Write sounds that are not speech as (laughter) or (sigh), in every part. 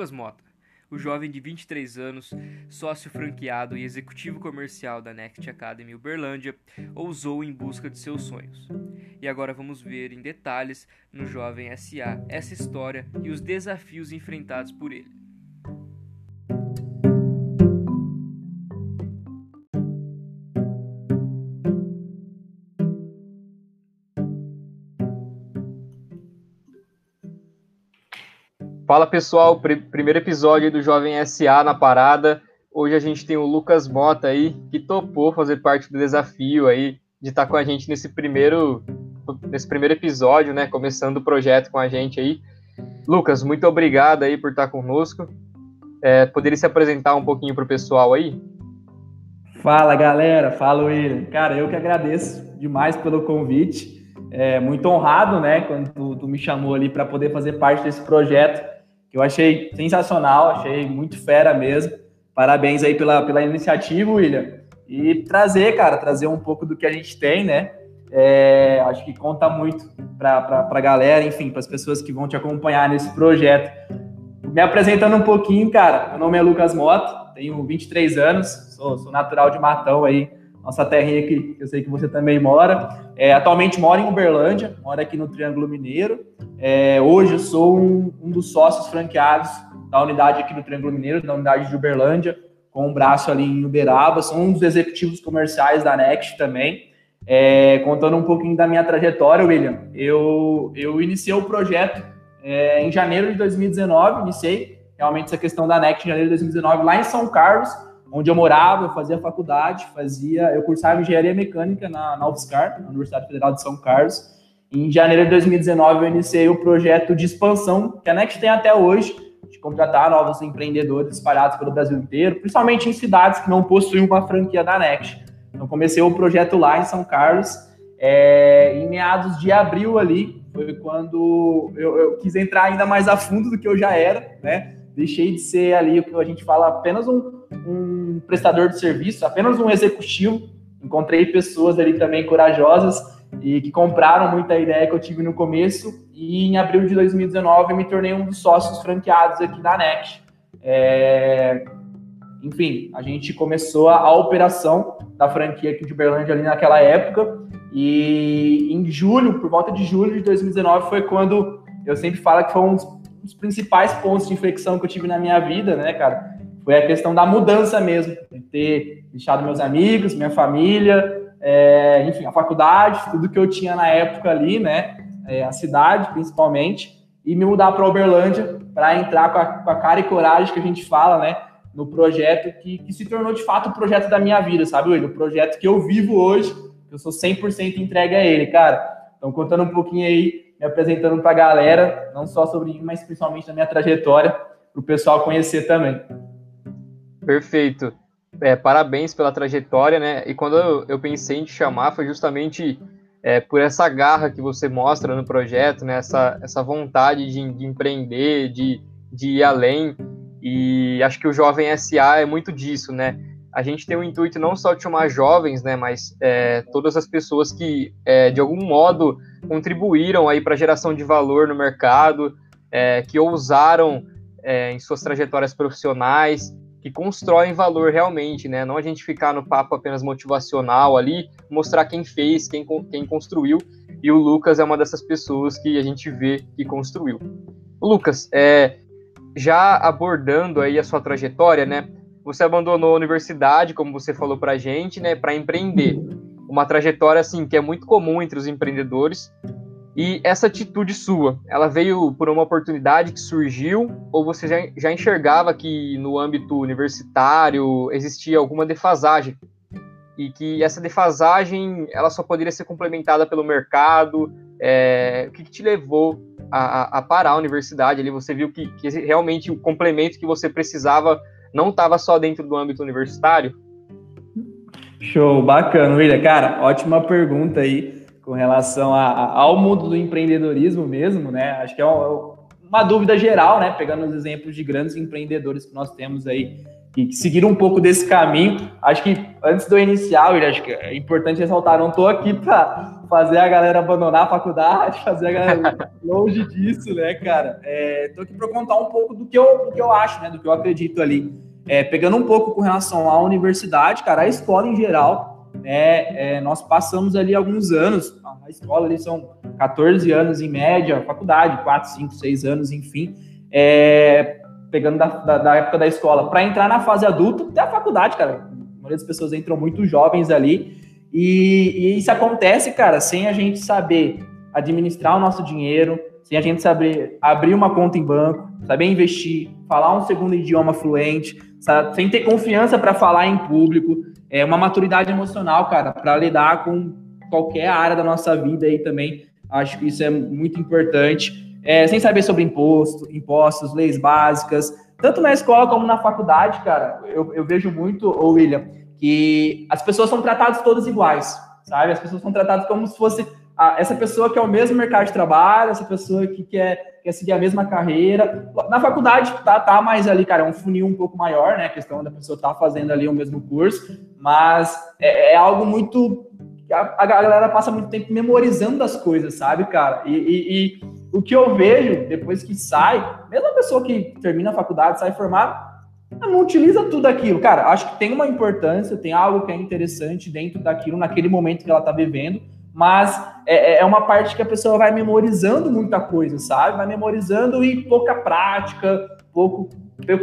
Lucas Mota, o jovem de 23 anos, sócio franqueado e executivo comercial da Next Academy Uberlândia, ousou em busca de seus sonhos. E agora vamos ver em detalhes no Jovem SA essa história e os desafios enfrentados por ele. Fala pessoal, pr primeiro episódio do Jovem SA na parada. Hoje a gente tem o Lucas Mota aí, que topou fazer parte do desafio aí de estar com a gente nesse primeiro, nesse primeiro episódio, né? Começando o projeto com a gente aí. Lucas, muito obrigado aí por estar conosco. É, poderia se apresentar um pouquinho para o pessoal aí? Fala galera, fala William. Cara, eu que agradeço demais pelo convite. É, muito honrado, né, quando tu, tu me chamou ali para poder fazer parte desse projeto que eu achei sensacional, achei muito fera mesmo. Parabéns aí pela, pela iniciativa, William. E trazer, cara, trazer um pouco do que a gente tem, né? É, acho que conta muito para a galera, enfim, para as pessoas que vão te acompanhar nesse projeto. Me apresentando um pouquinho, cara, meu nome é Lucas Mota, tenho 23 anos, sou, sou natural de Matão aí, nossa terrinha que eu sei que você também mora. É, atualmente moro em Uberlândia, moro aqui no Triângulo Mineiro. É, hoje eu sou um, um, dos sócios franqueados da unidade aqui do Triângulo Mineiro, da unidade de Uberlândia, com um braço ali em Uberaba. Sou um dos executivos comerciais da Next também. É, contando um pouquinho da minha trajetória, William, eu, eu iniciei o projeto é, em janeiro de 2019, iniciei realmente essa questão da Next em janeiro de 2019 lá em São Carlos, onde eu morava, eu fazia faculdade, fazia, eu cursava engenharia mecânica na, na UFSCar, na Universidade Federal de São Carlos. Em janeiro de 2019 eu iniciei o projeto de expansão que a Next tem até hoje, de contratar novos empreendedores espalhados pelo Brasil inteiro, principalmente em cidades que não possuem uma franquia da Next. Então comecei o projeto lá em São Carlos, é, em meados de abril ali, foi quando eu, eu quis entrar ainda mais a fundo do que eu já era, né? Deixei de ser ali o que a gente fala apenas um, um prestador de serviço, apenas um executivo. Encontrei pessoas ali também corajosas e que compraram muita ideia que eu tive no começo. E em abril de 2019 eu me tornei um dos sócios franqueados aqui da NEC. É... Enfim, a gente começou a, a, operação da franquia aqui de Uberlândia ali naquela época. E em julho, por volta de julho de 2019, foi quando eu sempre falo que foi um dos principais pontos de inflexão que eu tive na minha vida, né, cara? Foi a questão da mudança mesmo, de ter deixado meus amigos, minha família, é, enfim, a faculdade, tudo que eu tinha na época ali, né, é, a cidade principalmente, e me mudar para Uberlândia para entrar com a, com a, cara e coragem que a gente fala, né, no projeto que, que se tornou de fato o projeto da minha vida, sabe, Will? O projeto que eu vivo hoje, eu sou 100% entregue a ele, cara. Então, contando um pouquinho aí, me apresentando para a galera, não só sobre mim, mas principalmente da minha trajetória, para o pessoal conhecer também. Perfeito. É, parabéns pela trajetória, né? E quando eu, pensei em te chamar, foi justamente é, por essa garra que você mostra no projeto, né? Essa, essa vontade de, de empreender, de, de ir além. E acho que o Jovem SA é muito disso, né? A gente tem o intuito não só de chamar jovens, né? Mas é, todas as pessoas que, é, de algum modo, contribuíram aí para a geração de valor no mercado, é, que ousaram é, em suas trajetórias profissionais que constroem valor realmente, né? Não a gente ficar no papo apenas motivacional ali, mostrar quem fez, quem, quem construiu. E o Lucas é uma dessas pessoas que a gente vê que construiu. Lucas, é, já abordando aí a sua trajetória, né? Você abandonou a universidade, como você falou para a gente, né? Para empreender. Uma trajetória assim que é muito comum entre os empreendedores e essa atitude sua, ela veio por uma oportunidade que surgiu ou você já, já enxergava que no âmbito universitário existia alguma defasagem e que essa defasagem ela só poderia ser complementada pelo mercado? É, o que, que, te levou a, a, parar a universidade? Ali você viu que, que realmente o complemento que você precisava não estava só dentro do âmbito universitário? Show, bacana, William. Cara, ótima pergunta aí com relação a, a, ao mundo do empreendedorismo mesmo, né? Acho que é, é uma dúvida geral, né? Pegando os exemplos de grandes empreendedores que nós temos aí que, seguiram um pouco desse caminho. Acho que antes do inicial, acho que é importante ressaltar, não estou aqui para fazer a galera abandonar a faculdade, (laughs) fazer a galera longe disso, né, cara? Estou é, aqui para contar um pouco do que eu, do que eu acho, né, do que eu acredito ali. É, pegando um pouco com relação à universidade, cara, a escola em geral, né, é, nós passamos ali alguns anos, a escola ali são 14 anos em média, faculdade, 4, 5, 6 anos, enfim, é, pegando da, da, da época da escola, para entrar na fase adulta, até a faculdade, cara. A maioria das pessoas entram muito jovens ali. E, e isso acontece, cara, sem a gente saber administrar o nosso dinheiro, sem a gente saber abrir uma conta em banco, saber investir, falar um segundo idioma fluente, sabe? sem ter confiança para falar em público, é uma maturidade emocional, cara, para lidar com qualquer área da nossa vida aí também. Acho que isso é muito importante é, sem saber sobre imposto, impostos, leis básicas, tanto na escola como na faculdade, cara, eu, eu vejo muito, ô William, que as pessoas são tratadas todas iguais, sabe? As pessoas são tratadas como se fosse essa pessoa que é o mesmo mercado de trabalho, essa pessoa que quer, quer seguir a mesma carreira. Na faculdade, tá, tá mais ali, cara, é um funil um pouco maior, né? A questão da pessoa tá fazendo ali o mesmo curso, mas é, é algo muito. A, a, galera passa muito tempo memorizando as coisas, sabe, cara? e, e, e o que eu vejo depois que sai, mesmo a pessoa que termina a faculdade, sai formada, não utiliza tudo aquilo. Cara, acho que tem uma importância, tem algo que é interessante dentro daquilo, naquele momento que ela tá vivendo, mas é, é, é uma parte que a pessoa vai memorizando muita coisa, sabe? Vai memorizando e pouca prática, pouco,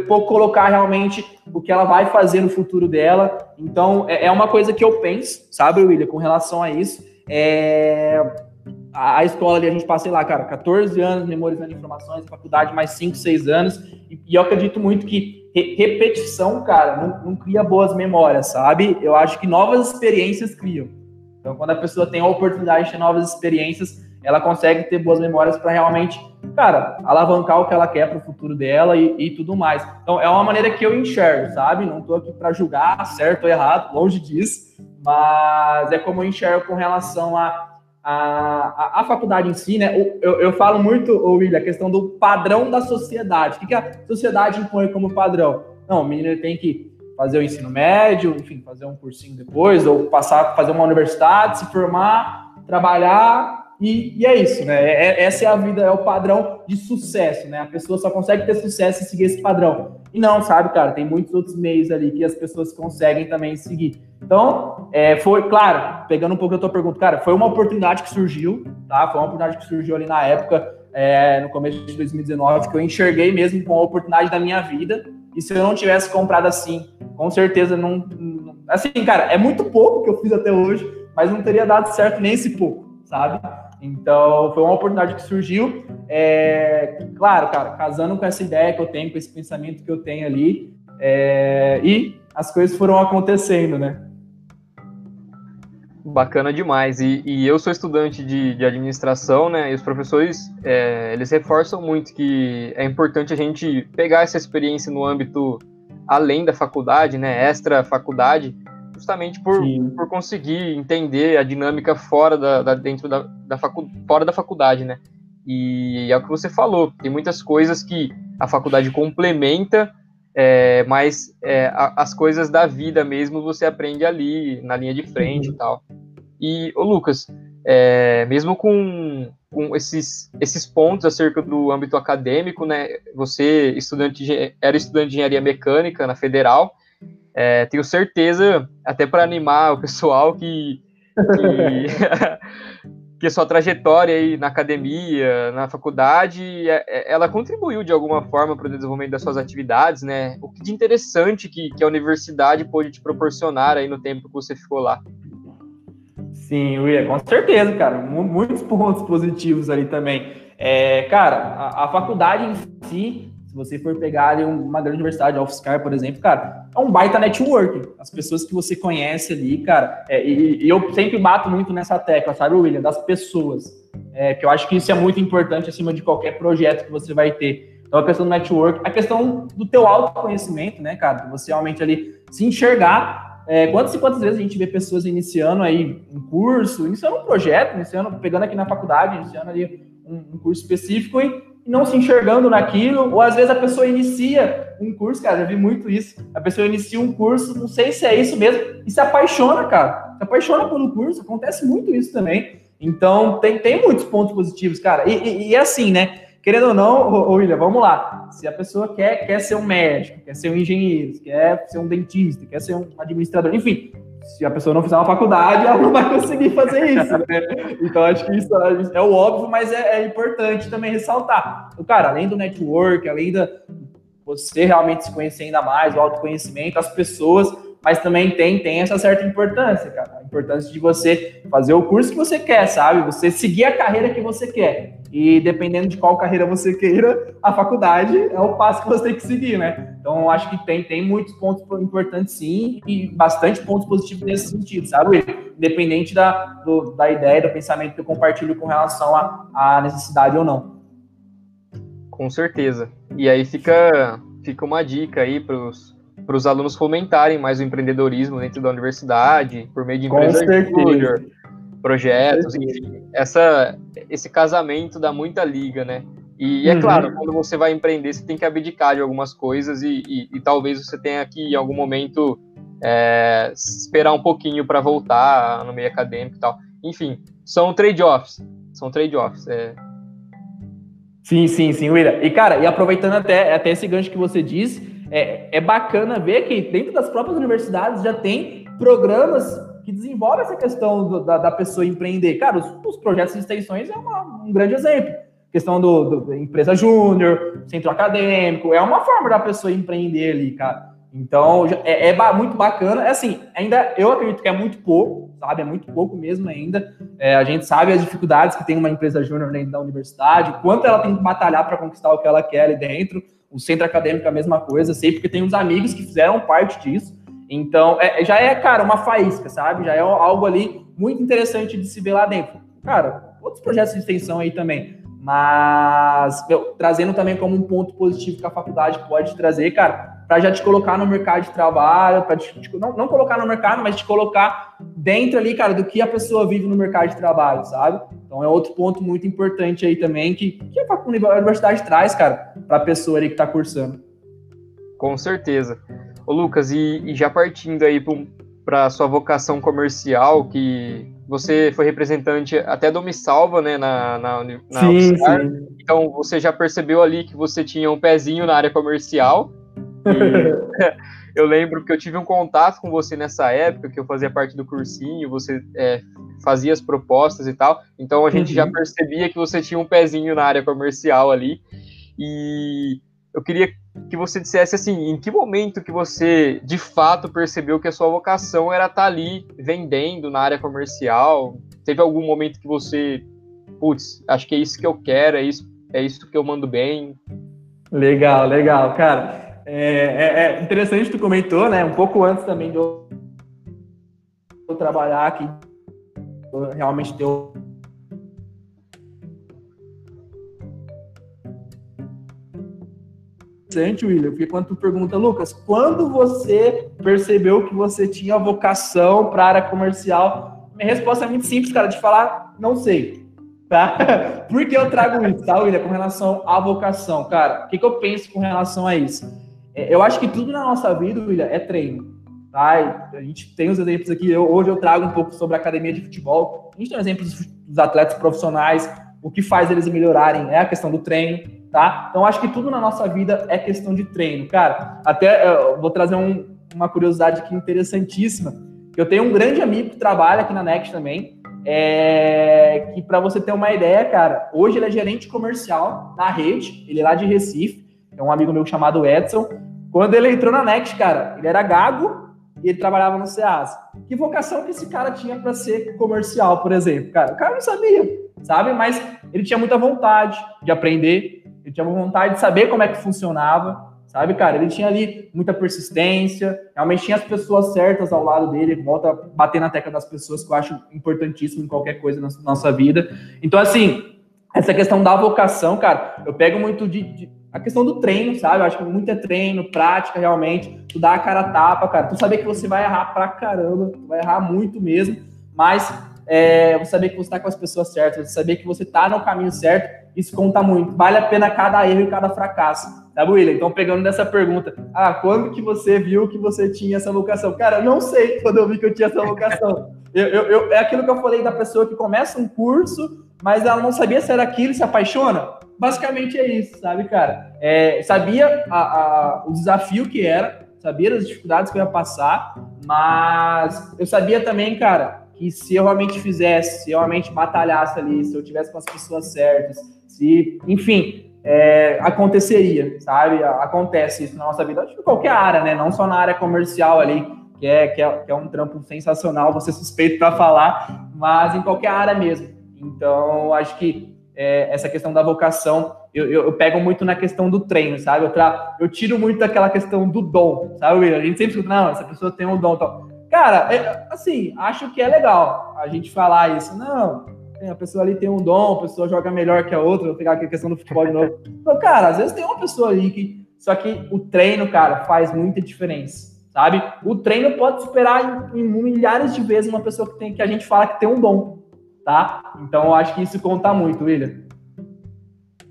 pouco colocar realmente o que ela vai fazer no futuro dela. Então, é, é uma coisa que eu penso, sabe, William, com relação a isso. É, a, a, escola ali, a gente passei lá, cara, 14 anos memorizando informações, faculdade mais 5, 6 anos, e, e eu acredito muito que re, repetição, cara, não, não, cria boas memórias, sabe? Eu acho que novas experiências criam. Então, quando a pessoa tem a oportunidade de ter novas experiências, ela consegue ter boas memórias para realmente, cara, alavancar o que ela quer para o futuro dela e, e, tudo mais. Então, é uma maneira que eu enxergo, sabe? Não estou aqui para julgar certo ou errado, longe disso, mas é como eu enxergo com relação a a, a, a, faculdade em si, né? Eu, eu falo muito, William, a questão do padrão da sociedade. O que, que a sociedade impõe como padrão? Não, o menino tem que fazer o ensino médio, enfim, fazer um cursinho depois, ou passar, fazer uma universidade, se formar, trabalhar, e, e é isso, né? É, é, essa é a vida, é o padrão de sucesso, né? A pessoa só consegue ter sucesso se seguir esse padrão. E não, sabe, cara, tem muitos outros meios ali que as pessoas conseguem também seguir. Então, é, foi, claro, pegando um pouco da tua pergunta, cara, foi uma oportunidade que surgiu, tá? Foi uma oportunidade que surgiu ali na época, é, no começo de 2019, que eu enxerguei mesmo com a oportunidade da minha vida. E se eu não tivesse comprado assim, com certeza não. assim, cara, é muito pouco que eu fiz até hoje, mas não teria dado certo nem esse pouco, sabe? Então, foi uma oportunidade que surgiu. É, claro, cara, casando com essa ideia que eu tenho, com esse pensamento que eu tenho ali. É, e as coisas foram acontecendo, né? Bacana demais. E, e eu sou estudante de, de, administração, né? E os professores, é, eles reforçam muito que é importante a gente pegar essa experiência no âmbito além da faculdade, né? Extra faculdade, justamente por, por conseguir entender a dinâmica fora da, da dentro da, da facu, fora da faculdade, né? E é o que você falou. Tem muitas coisas que a faculdade complementa é, mas é, a, as coisas da vida mesmo você aprende ali, na linha de frente uhum. e tal. E, ô Lucas, é, mesmo com, com esses, esses pontos acerca do âmbito acadêmico, né, você estudante de, era estudante de engenharia mecânica na Federal, é, tenho certeza, até para animar o pessoal, que, que (laughs) (laughs) que a sua trajetória aí na academia, na faculdade, é, é, ela contribuiu de alguma forma para o desenvolvimento das suas atividades, né? O que de interessante que, que a universidade pôde te proporcionar aí no tempo que você ficou lá. Sim, Will, com certeza, cara. Muitos pontos positivos ali também. É, cara, a, a faculdade em si, você for pegar ali uma grande universidade, a UFSCar, por exemplo, cara, é um baita networking. As pessoas que você conhece ali, cara, é, e, e, eu sempre bato muito nessa tecla, sabe, William, das pessoas. É, que eu acho que isso é muito importante acima de qualquer projeto que você vai ter. Então, a questão do network, a questão do teu autoconhecimento, né, cara, você realmente ali se enxergar. É, quantas e quantas vezes a gente vê pessoas iniciando aí um curso, iniciando um projeto, iniciando, pegando aqui na faculdade, iniciando ali um, um curso específico e não se enxergando naquilo, ou às vezes a pessoa inicia um curso, cara, já vi muito isso. A pessoa inicia um curso, não sei se é isso mesmo, e se apaixona, cara. Se apaixona pelo curso, acontece muito isso também. Então, tem, tem muitos pontos positivos, cara. E, e, e assim, né? Querendo ou não, ô, William, vamos lá. Se a pessoa quer, quer ser um médico, quer ser um engenheiro, quer ser um dentista, quer ser um administrador, enfim, se a pessoa não fizer uma faculdade, (laughs) ela não vai conseguir fazer isso, né? Então, acho que isso é o óbvio, mas é, é importante também ressaltar. O cara, além do network, além da você realmente se conhecer ainda mais, o autoconhecimento, as pessoas, mas também tem, tem essa certa importância, cara. A importância de você fazer o curso que você quer, sabe? Você seguir a carreira que você quer. E dependendo de qual carreira você queira, a faculdade é o passo que você tem que seguir, né? Então, acho que tem, tem muitos pontos importantes, sim, e bastante pontos positivos nesse sentido, sabe? Independente da, do, da ideia, do pensamento que eu compartilho com relação à necessidade ou não. Com certeza. E aí fica, fica uma dica aí para os alunos fomentarem mais o empreendedorismo dentro da universidade, por meio de empresas júnior, projetos, enfim. Essa, esse casamento dá muita liga, né? E é uhum. claro, quando você vai empreender, você tem que abdicar de algumas coisas e, e, e talvez você tenha que, em algum momento, é, esperar um pouquinho para voltar no meio acadêmico e tal. Enfim, são trade-offs. São trade-offs. É... Sim, sim, sim, William. E, cara, e aproveitando até, até esse gancho que você disse, é, é bacana ver que dentro das próprias universidades já tem programas que desenvolve essa questão do, da, da, pessoa empreender. Cara, os, os projetos de extensões é uma, um grande exemplo. Questão do, do, empresa júnior, centro acadêmico, é uma forma da pessoa empreender ali, cara. Então, é, é, muito bacana. É assim, ainda eu acredito que é muito pouco, sabe? É muito pouco mesmo ainda. É, a gente sabe as dificuldades que tem uma empresa júnior dentro da universidade, quanto ela tem que batalhar para conquistar o que ela quer ali dentro. O centro acadêmico é a mesma coisa, sei porque tem uns amigos que fizeram parte disso. Então, é, já é, cara, uma faísca, sabe? Já é algo ali muito interessante de se ver lá dentro. Cara, outros projetos de extensão aí também. Mas, meu, trazendo também como um ponto positivo que a faculdade pode trazer, cara, para já te colocar no mercado de trabalho, para não, não colocar no mercado, mas te colocar dentro ali, cara, do que a pessoa vive no mercado de trabalho, sabe? Então é outro ponto muito importante aí também que, que a universidade traz, cara, para a pessoa ali que está cursando. Com certeza. Ô Lucas, e, e já partindo aí para a sua vocação comercial, que você foi representante até do Me Salva, né, na, na, na sim, sim. Então você já percebeu ali que você tinha um pezinho na área comercial. (laughs) eu lembro que eu tive um contato com você nessa época, que eu fazia parte do cursinho, você é, fazia as propostas e tal. Então a gente uhum. já percebia que você tinha um pezinho na área comercial ali. E eu queria que você dissesse assim, em que momento que você de fato percebeu que a sua vocação era estar tá ali vendendo na área comercial? Teve algum momento que você, putz, acho que é isso que eu quero, é isso, é isso que eu mando bem? Legal, legal, cara. É, é, é interessante tu comentou, né? Um pouco antes também de eu trabalhar aqui, realmente ter interessante, William, porque quando tu pergunta, Lucas, quando você percebeu que você tinha vocação para a área comercial? Minha resposta é muito simples, cara, de falar, não sei. Tá? (laughs) Por que eu trago isso, tá, William, com relação à vocação? Cara, o que, que eu penso com relação a isso? É, eu acho que tudo na nossa vida, William, é treino. Tá? A gente tem os exemplos aqui. Eu, hoje eu trago um pouco sobre a academia de futebol. A gente tem exemplos dos atletas profissionais. O que faz eles melhorarem é a questão do treino tá? Então acho que tudo na nossa vida é questão de treino, cara. Até eu vou trazer um, uma curiosidade aqui interessantíssima. Eu tenho um grande amigo que trabalha aqui na Next também, é, que para você ter uma ideia, cara, hoje ele é gerente comercial na rede, ele é lá de Recife, é um amigo meu chamado Edson. Quando ele entrou na Next, cara, ele era gago e ele trabalhava no SEAS. Que vocação que esse cara tinha para ser comercial, por exemplo? Cara, o cara não sabia, sabe? Mas ele tinha muita vontade de aprender, ele tinha vontade de saber como é que funcionava, sabe, cara? Ele tinha ali muita persistência, realmente tinha as pessoas certas ao lado dele, volta bater na tecla das pessoas, que eu acho importantíssimo em qualquer coisa na nossa vida. Então, assim, essa questão da vocação, cara, eu pego muito de, de a questão do treino, sabe? Eu acho que muito é treino, prática, realmente. Tu dá a cara a tapa, cara. Tu saber que você vai errar pra caramba, tu vai errar muito mesmo, mas é, você saber que você está com as pessoas certas, você saber que você está no caminho certo, isso conta muito. Vale a pena cada erro e cada fracasso. Tá, William? Então, pegando nessa pergunta, ah, quando que você viu que você tinha essa vocação? Cara, não sei (laughs) quando eu vi que eu tinha essa vocação. Eu, eu, eu, é aquilo que eu falei da pessoa que começa um curso, mas ela não sabia se era aquilo e se apaixona. Basicamente é isso, sabe, cara? É, sabia a, a, o desafio que era, sabia as dificuldades que eu ia passar, mas eu sabia também, cara, que se eu realmente fizesse, se eu realmente batalhasse ali, se eu tivesse com as pessoas certas, se, enfim, é, aconteceria, sabe? Acontece isso na nossa vida, acho que em qualquer área, né? Não só na área comercial ali, que é, que é, que é um trampo sensacional, você suspeito para falar, mas em qualquer área mesmo. Então, acho que é, essa questão da vocação, eu, eu, eu, pego muito na questão do treino, sabe? Eu, tra... eu tiro muito daquela questão do dom, sabe? A gente sempre escuta, não, essa pessoa tem um dom. Então, cara, é, assim, acho que é legal a gente falar isso. Não, a pessoa ali tem um dom, a pessoa joga melhor que a outra, vou pegar aqui a questão do futebol de novo. Então, cara, às vezes tem uma pessoa ali que. Só que o treino, cara, faz muita diferença, sabe? O treino pode superar em, em milhares de vezes uma pessoa que, tem, que a gente fala que tem um dom, tá? Então, eu acho que isso conta muito, William.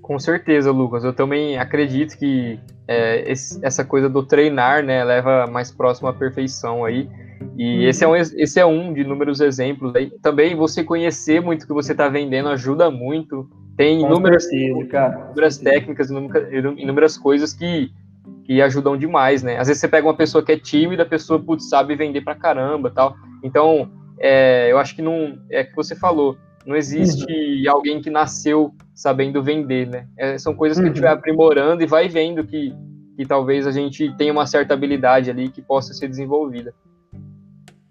Com certeza, Lucas. Eu também acredito que é, esse, essa coisa do treinar, né, leva mais próximo à perfeição aí. E uhum. esse, é um, esse é um de inúmeros exemplos. Aí. Também você conhecer muito o que você está vendendo ajuda muito. Tem inúmeras, certeza, inúmeras técnicas, inúmeras coisas que, que ajudam demais, né? Às vezes você pega uma pessoa que é tímida, a pessoa putz, sabe vender pra caramba tal. Então, é, eu acho que não. É que você falou, não existe uhum. alguém que nasceu sabendo vender, né? É, são coisas que uhum. a gente vai uhum. aprimorando e vai vendo que, que talvez a gente tenha uma certa habilidade ali que possa ser desenvolvida.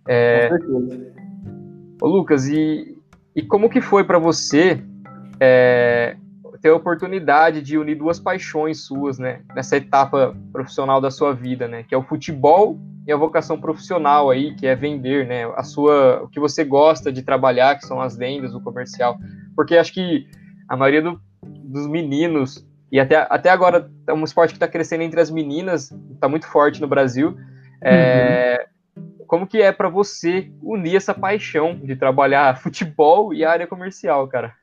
É... Ô, Lucas, e, e como que foi para você é, ter a oportunidade de unir duas paixões suas, né? Nessa etapa profissional da sua vida, né? Que é o futebol e a vocação profissional aí, que é vender, né? A sua, o que você gosta de trabalhar, que são as vendas, o comercial. Porque acho que a maioria do, dos meninos, e até, até agora é um esporte que está crescendo entre as meninas, está muito forte no Brasil. É, uhum como que é para você unir essa paixão de trabalhar futebol e área comercial, cara?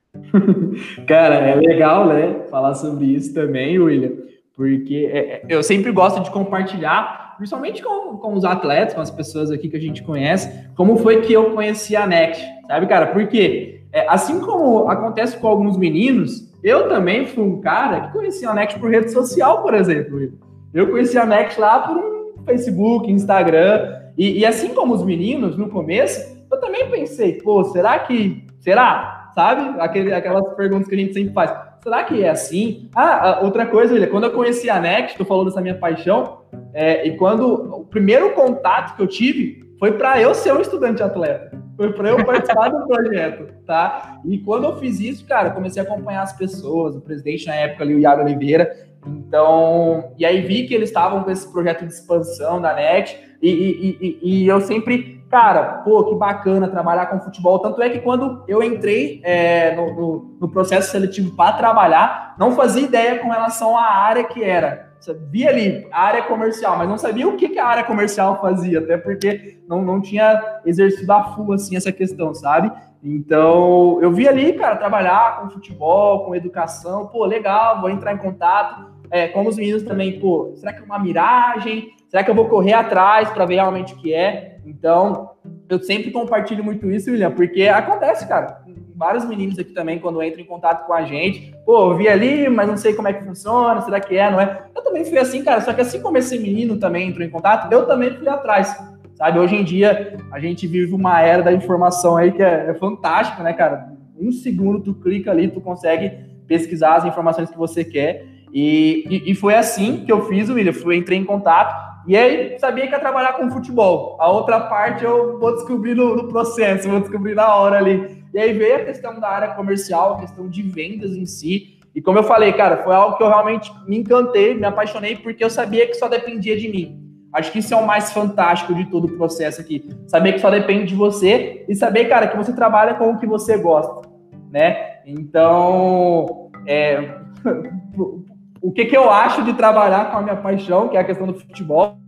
(laughs) cara, é legal, né, falar sobre isso também, William, porque é, é, eu sempre gosto de compartilhar, principalmente com, com os atletas, com as pessoas aqui que a gente conhece, como foi que eu conheci a Next, sabe, cara? Porque é, assim como acontece com alguns meninos, eu também fui um cara que conhecia a Next por rede social, por exemplo. Eu conheci a Next lá por um Facebook, Instagram, e, e, assim como os meninos, no começo, eu também pensei, pô, será que. Será? Sabe? Aquele, aquelas perguntas que a gente sempre faz. Será que é assim? Ah, outra coisa, William, quando eu conheci a Next, tu falou dessa minha paixão, é, e quando o primeiro contato que eu tive foi para eu ser um estudante atleta. Foi para eu participar do (laughs) projeto, tá? E quando eu fiz isso, cara, comecei a acompanhar as pessoas, o presidente na época ali, o Iago Oliveira. Então, e aí vi que eles estavam com esse projeto de expansão da NET, e, e, e, e, eu sempre, cara, pô, que bacana trabalhar com futebol. Tanto é que quando eu entrei é, no, no, no, processo seletivo para trabalhar, não fazia ideia com relação à área que era. Via ali área comercial, mas não sabia o que, que a área comercial fazia, até porque não, não tinha exercido a full assim essa questão, sabe? Então, eu vi ali, cara, trabalhar com futebol, com educação, pô, legal, vou entrar em contato. É, como os meninos também, pô, será que é uma miragem? Será que eu vou correr atrás para ver realmente o que é? Então, eu sempre compartilho muito isso, William, porque acontece, cara. Vários meninos aqui também, quando entram em contato com a gente, pô, eu vi ali, mas não sei como é que funciona, será que é, não é? Eu também fui assim, cara, só que assim como esse menino também entrou em contato, eu também fui atrás, sabe? Hoje em dia, a gente vive uma era da informação aí que é, é fantástico, né, cara? Um segundo tu clica ali, tu consegue pesquisar as informações que você quer. E, e, e foi assim que eu fiz, William. Fui, entrei em contato, e aí, sabia que ia trabalhar com futebol. A outra parte eu vou descobrir no, no, processo, vou descobrir na hora ali. E aí veio a questão da área comercial, a questão de vendas em si. E como eu falei, cara, foi algo que eu realmente me encantei, me apaixonei, porque eu sabia que só dependia de mim. Acho que isso é o mais fantástico de todo o processo aqui. Saber que só depende de você e saber, cara, que você trabalha com o que você gosta, né? Então, é, (laughs) o que, que eu acho de trabalhar com a minha paixão, que é a questão do futebol,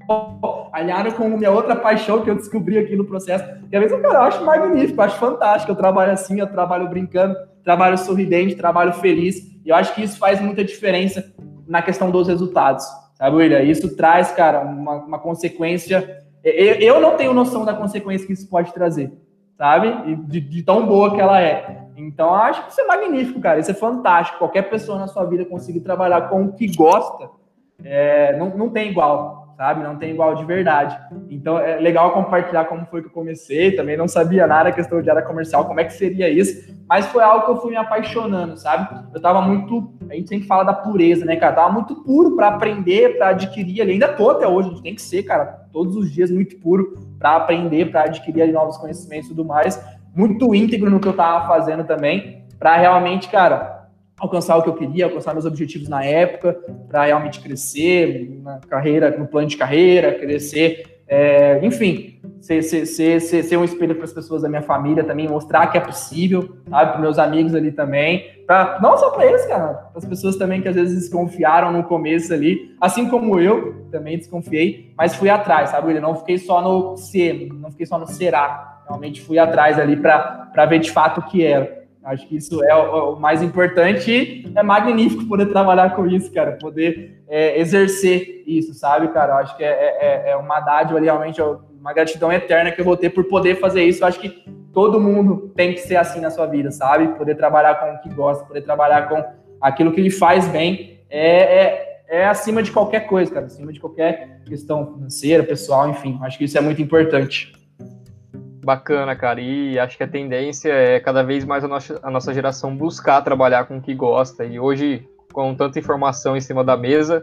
alinhado com minha outra paixão que eu descobri aqui no processo. E às vezes, cara, eu acho magnífico, eu acho fantástico. Eu trabalho assim, eu trabalho brincando, trabalho sorridente, trabalho feliz. E eu acho que isso faz muita diferença na questão dos resultados. Sabe, William? Isso traz, cara, uma, uma consequência. Eu, eu não tenho noção da consequência que isso pode trazer, sabe? De, de tão boa que ela é. Então, acho que isso é magnífico, cara. Isso é fantástico. Qualquer pessoa na sua vida conseguir trabalhar com o que gosta, é, não, não tem igual, sabe? Não tem igual de verdade. Então, é legal compartilhar como foi que eu comecei. Também não sabia nada a questão de área comercial, como é que seria isso. Mas foi algo que eu fui me apaixonando, sabe? Eu tava muito. A gente sempre fala da pureza, né, cara? Eu tava muito puro para aprender, para adquirir ali. Ainda tô até hoje, a gente tem que ser, cara, todos os dias muito puro para aprender, para adquirir novos conhecimentos e tudo mais muito íntegro no que eu estava fazendo também, para realmente, cara, alcançar o que eu queria, alcançar meus objetivos na época, para realmente crescer na carreira, no plano de carreira, crescer, é, enfim, ser, ser, ser, ser, um espelho para as pessoas da minha família também, mostrar que é possível, sabe, para meus amigos ali também, para não só para eles, cara, para as pessoas também que às vezes desconfiaram no começo ali, assim como eu também desconfiei, mas fui atrás, sabe, eu não fiquei só no ser, não fiquei só no será, realmente fui atrás ali para ver de fato o que era. Acho que isso é o, o, mais importante e é magnífico poder trabalhar com isso, cara, poder é, exercer isso, sabe, cara? Acho que é, é, é, é uma dádiva ali, realmente, é uma gratidão eterna que eu vou ter por poder fazer isso. Acho que todo mundo tem que ser assim na sua vida, sabe? Poder trabalhar com o que gosta, poder trabalhar com aquilo que lhe faz bem, é, é, é acima de qualquer coisa, cara, acima de qualquer questão financeira, pessoal, enfim. Acho que isso é muito importante. Bacana, cara. E acho que a tendência é cada vez mais a nossa, a nossa geração buscar trabalhar com o que gosta. E hoje, com tanta informação em cima da mesa,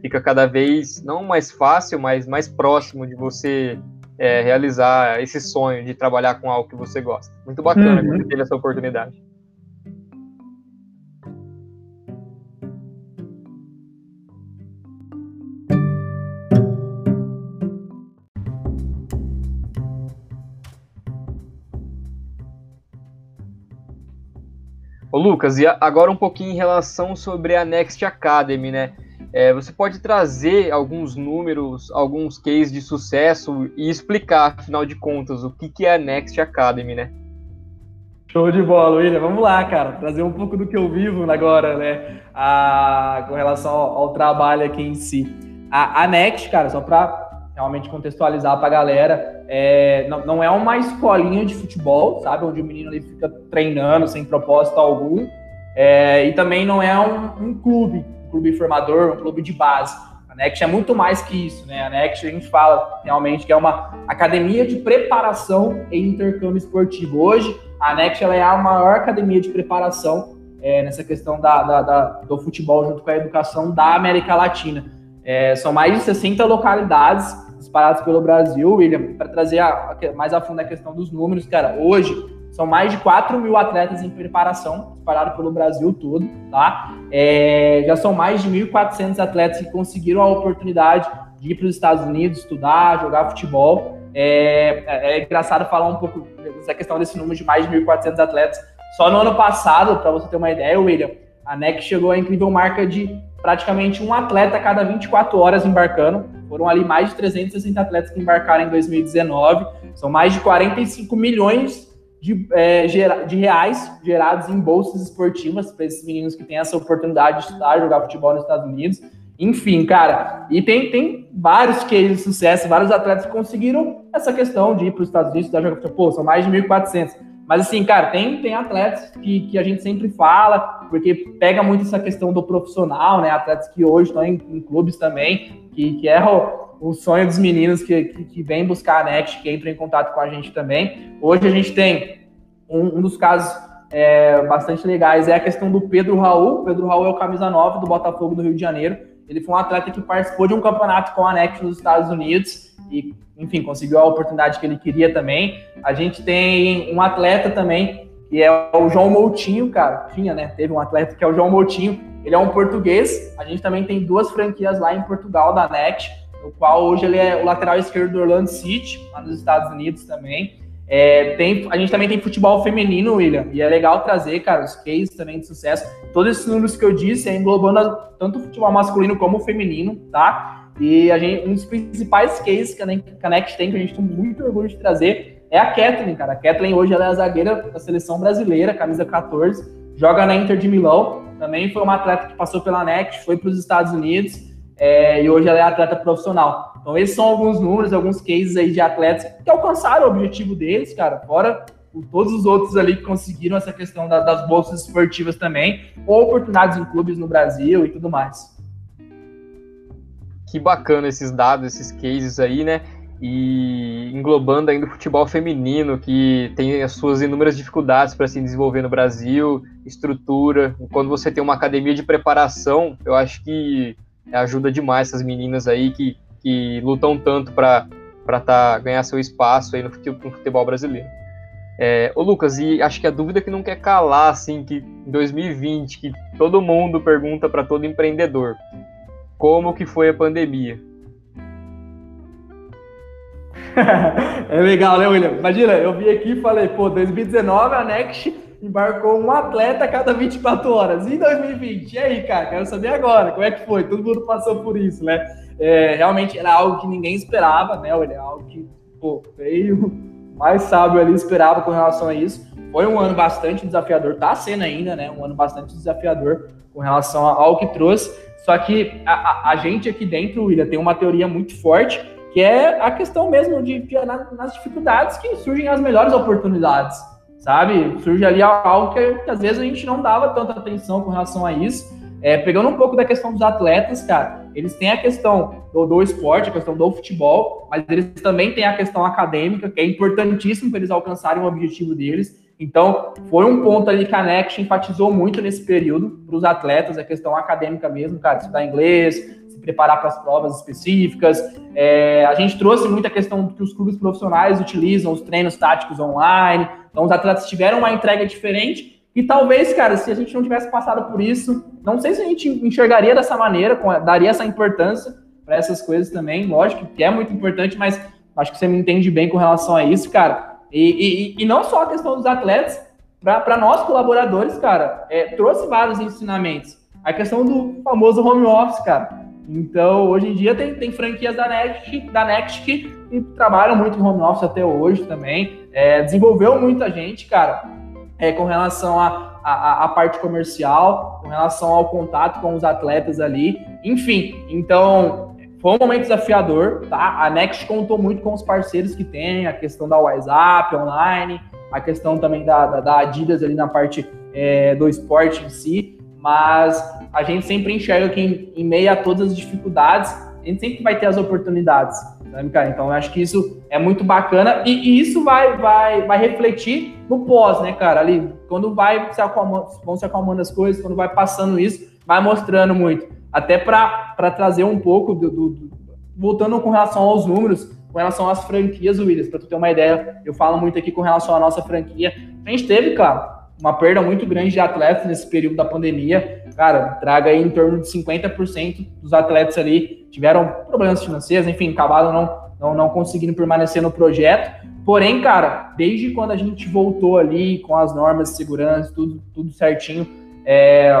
fica cada vez não mais fácil, mas mais próximo de você é, realizar esse sonho de trabalhar com algo que você gosta. Muito bacana uhum. que você teve essa oportunidade. Lucas, e agora um pouquinho em relação sobre a Next Academy, né? É, você pode trazer alguns números, alguns cases de sucesso e explicar, afinal de contas, o que, que é a Next Academy, né? Show de bola, William. Vamos lá, cara. Trazer um pouco do que eu vivo agora, né? A, com relação ao, ao trabalho aqui em si. A, a Next, cara, só para realmente contextualizar para a galera, é, não, não, é uma escolinha de futebol, sabe? Onde o menino ali fica treinando sem propósito algum. É, e também não é um, um, clube, um clube formador, um clube de base. A Next é muito mais que isso, né? A Next a gente fala realmente que é uma academia de preparação e intercâmbio esportivo. Hoje, a Next ela é a maior academia de preparação é, nessa questão da, da, da, do futebol junto com a educação da América Latina. É, são mais de 60 localidades espalhadas pelo Brasil, William, para trazer a, a, mais a fundo a questão dos números, cara, hoje são mais de 4 mil atletas em preparação, espalhados pelo Brasil todo, tá? É, já são mais de 1.400 atletas que conseguiram a oportunidade de ir para os Estados Unidos, estudar, jogar futebol. É, é, é engraçado falar um pouco dessa questão desse número de mais de 1.400 atletas. Só no ano passado, para você ter uma ideia, William, a NEC chegou à incrível marca de praticamente um atleta a cada 24 horas embarcando. Foram ali mais de 360 atletas que embarcaram em 2019. São mais de 45 milhões de, é, de reais gerados em bolsas esportivas para esses meninos que têm essa oportunidade de estudar, jogar futebol nos Estados Unidos. Enfim, cara, e tem, tem vários cases de sucesso, vários atletas que conseguiram essa questão de ir para os Estados Unidos estudar jogar futebol. Pô, são mais de 1.400. Mas assim, cara, tem, tem atletas que, que a gente sempre fala, porque pega muito essa questão do profissional, né? Atletas que hoje estão em, em clubes também, que, que é o, o sonho dos meninos que, que, que vem buscar a Next, que entram em contato com a gente também. Hoje a gente tem um, um dos casos é, bastante legais, é a questão do Pedro Raul. Pedro Raul é o camisa 9 do Botafogo do Rio de Janeiro. Ele foi um atleta que participou de um campeonato com a Next nos Estados Unidos e enfim, conseguiu a oportunidade que ele queria também. A gente tem um atleta também, que é o João Moutinho, cara. Tinha, né? Teve um atleta que é o João Moutinho. Ele é um português. A gente também tem duas franquias lá em Portugal, da NET, o qual hoje ele é o lateral esquerdo do Orlando City, lá nos Estados Unidos também. É, tem, a gente também tem futebol feminino, William, e é legal trazer, cara, os cases também de sucesso. Todos esses números que eu disse é englobando tanto o futebol masculino como o feminino, tá? E a gente, um dos principais cases que a Next tem, que a gente tem muito orgulho de trazer, é a Kathleen, cara. A Kathleen hoje ela é a zagueira da seleção brasileira, camisa 14, joga na Inter de Milão, também foi uma atleta que passou pela Next, foi para os Estados Unidos, é, e hoje ela é atleta profissional. Então, esses são alguns números, alguns cases aí de atletas que alcançaram o objetivo deles, cara, fora todos os outros ali que conseguiram essa questão da, das bolsas esportivas também, ou oportunidades em clubes no Brasil e tudo mais. Que bacana esses dados, esses cases aí, né? E englobando ainda o futebol feminino, que tem as suas inúmeras dificuldades para se desenvolver no Brasil, estrutura. Quando você tem uma academia de preparação, eu acho que ajuda demais essas meninas aí que que lutam tanto para tá, ganhar seu espaço aí no futebol brasileiro. É, ô Lucas, e acho que a dúvida que não quer calar, assim, que em 2020, que todo mundo pergunta para todo empreendedor, como que foi a pandemia? (laughs) é legal, né, William? Imagina, eu vi aqui e falei, pô, 2019 a Next embarcou um atleta a cada 24 horas. E em 2020? E aí, cara? Quero saber agora, como é que foi? Todo mundo passou por isso, né? É, realmente era algo que ninguém esperava, né? Era algo que, pô, veio mais sábio ali esperava com relação a isso. Foi um ano bastante desafiador, tá sendo ainda, né? Um ano bastante desafiador com relação ao que trouxe. Só que a, a, a gente aqui dentro, William, tem uma teoria muito forte, que é a questão mesmo de, de nas dificuldades que surgem as melhores oportunidades, sabe? Surge ali algo que, que às vezes a gente não dava tanta atenção com relação a isso. É, pegando um pouco da questão dos atletas, cara, eles têm a questão do, do esporte, a questão do futebol, mas eles também têm a questão acadêmica, que é importantíssimo para eles alcançarem o objetivo deles. Então, foi um ponto ali que a Next enfatizou muito nesse período para os atletas, a questão acadêmica mesmo, cara, estudar inglês, se preparar para as provas específicas. É, a gente trouxe muita questão que os clubes profissionais utilizam os treinos táticos online. Então, os atletas tiveram uma entrega diferente e talvez, cara, se a gente não tivesse passado por isso, não sei se a gente enxergaria dessa maneira, daria essa importância para essas coisas também. Lógico que é muito importante, mas acho que você me entende bem com relação a isso, cara. E, e, e não só a questão dos atletas, para nós colaboradores, cara, é, trouxe vários ensinamentos. A questão do famoso home office, cara. Então, hoje em dia tem, tem franquias da Next, da Next que, trabalham muito em home office até hoje também. É, desenvolveu muita gente, cara é, com relação à a, a, a, parte comercial, com relação ao contato com os atletas ali, enfim. Então, foi um momento desafiador, tá? A Next contou muito com os parceiros que tem, a questão da WhatsApp online, a questão também da, da, da Adidas ali na parte é, do esporte em si, mas a gente sempre enxerga que em, em meio a todas as dificuldades, a gente sempre vai ter as oportunidades. Sabe, cara? Então eu acho que isso é muito bacana e, e, isso vai, vai, vai refletir no pós, né, cara? Ali, quando vai se acalmando, vão se acalmando as coisas, quando vai passando isso, vai mostrando muito. Até para trazer um pouco do, do, do, Voltando com relação aos números, com relação às franquias, Williams, para tu ter uma ideia, eu falo muito aqui com relação à nossa franquia. A gente teve, claro, uma perda muito grande de atletas nesse período da pandemia. Cara, traga aí em torno de 50% dos atletas ali tiveram problemas financeiros, enfim, acabaram não, não, não conseguindo permanecer no projeto. Porém, cara, desde quando a gente voltou ali com as normas de segurança, tudo, tudo certinho, é,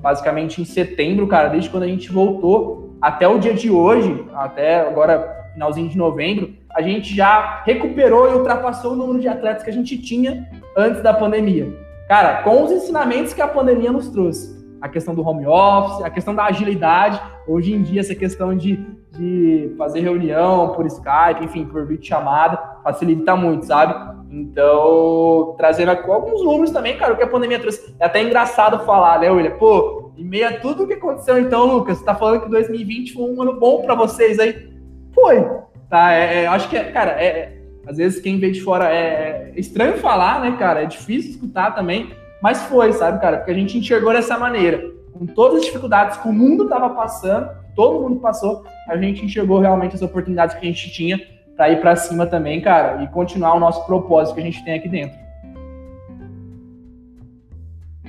basicamente em setembro, cara, desde quando a gente voltou até o dia de hoje, até agora finalzinho de novembro, a gente já recuperou e ultrapassou o número de atletas que a gente tinha antes da pandemia. Cara, com os ensinamentos que a pandemia nos trouxe a questão do home office, a questão da agilidade. Hoje em dia, essa questão de, de fazer reunião por Skype, enfim, por vídeo chamada, facilita muito, sabe? Então, trazendo alguns números também, cara, o que a pandemia trouxe. É até engraçado falar, né, William? Pô, em meio a tudo o que aconteceu, então, Lucas, você tá falando que 2020 foi um ano bom para vocês aí? Foi. Tá, é, é, acho que, é, cara, é, é, às vezes quem vê de fora é, é estranho falar, né, cara? É difícil escutar também, mas foi, sabe, cara? Porque a gente enxergou dessa maneira. Com todas as dificuldades que o mundo estava passando, todo mundo passou, a gente enxergou realmente as oportunidades que a gente tinha para ir para cima também, cara, e continuar o nosso propósito que a gente tem aqui dentro.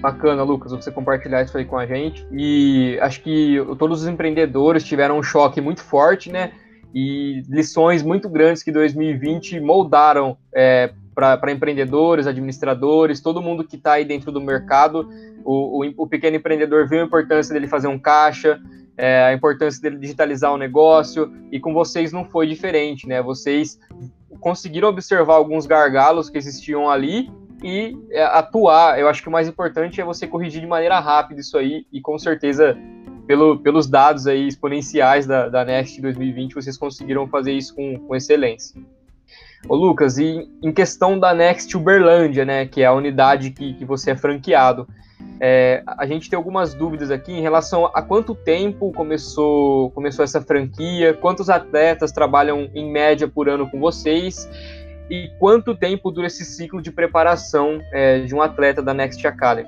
Bacana, Lucas, você compartilhar isso aí com a gente. E acho que todos os empreendedores tiveram um choque muito forte, né? E lições muito grandes que 2020 moldaram é, para empreendedores, administradores, todo mundo que está aí dentro do mercado. O, o, o, pequeno empreendedor viu a importância dele fazer um caixa, é, a importância dele digitalizar o negócio, e com vocês não foi diferente, né? Vocês conseguiram observar alguns gargalos que existiam ali e é, atuar. Eu acho que o mais importante é você corrigir de maneira rápida isso aí, e com certeza, pelo, pelos dados aí exponenciais da, da Next 2020, vocês conseguiram fazer isso com, com excelência. Ô Lucas, e em questão da Next Uberlândia, né, que é a unidade que, que você é franqueado, é, a gente tem algumas dúvidas aqui em relação a quanto tempo começou, começou essa franquia, quantos atletas trabalham em média por ano com vocês e quanto tempo dura esse ciclo de preparação é, de um atleta da Next Academy.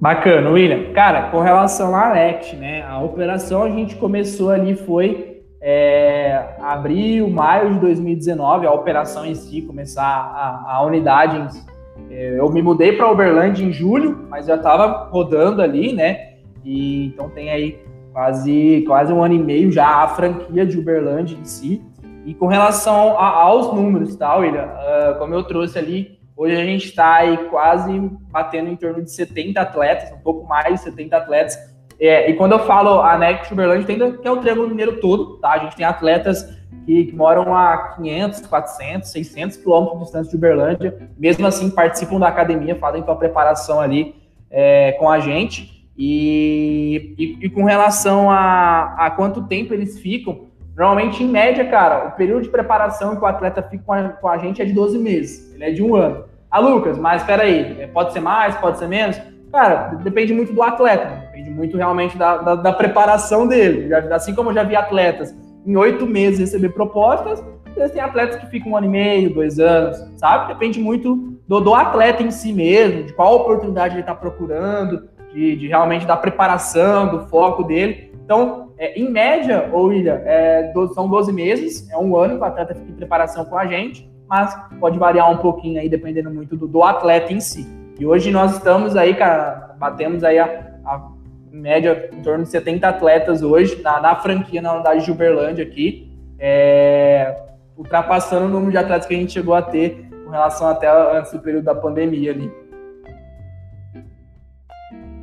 Bacana, William. Cara, com relação à Next, né, a operação a gente começou ali foi é, abril, maio de 2019, a operação em si, começar a, a unidade. Em, é, eu me mudei para Uberlândia em julho, mas já estava rodando ali, né? E então tem aí quase, quase um ano e meio já a franquia de Uberlândia em si. E com relação a, aos números, tá, William? Uh, como eu trouxe ali, hoje a gente está aí quase batendo em torno de 70 atletas, um pouco mais de 70 atletas é, e quando eu falo a Next Uberlândia, tem que é o Triângulo Mineiro todo, tá? A gente tem atletas que, que, moram a 500, 400, 600 quilômetros de distância de Uberlândia, mesmo assim participam da academia, fazem sua preparação ali é, com a gente. E, e, e, com relação a, a quanto tempo eles ficam, normalmente, em média, cara, o período de preparação que o atleta fica com a, com a gente é de 12 meses, ele é de um ano. Ah, Lucas, mas espera aí, pode ser mais, pode ser menos? Cara, depende muito do atleta, depende muito realmente da, da, da preparação dele. Assim como eu já vi atletas em oito meses receber propostas, tem atletas que ficam um ano e meio, dois anos, sabe? Depende muito do, do atleta em si mesmo, de qual oportunidade ele está procurando, de, de, realmente da preparação, do foco dele. Então, é, em média, ou William, é, são 12 meses, é um ano que o atleta fica em preparação com a gente, mas pode variar um pouquinho aí, dependendo muito do, do atleta em si. E hoje nós estamos aí, cara, batemos aí a, a média em torno de 70 atletas hoje na, na franquia, na unidade de Uberlândia aqui, é, ultrapassando o número de atletas que a gente chegou a ter com relação até antes do período da pandemia ali.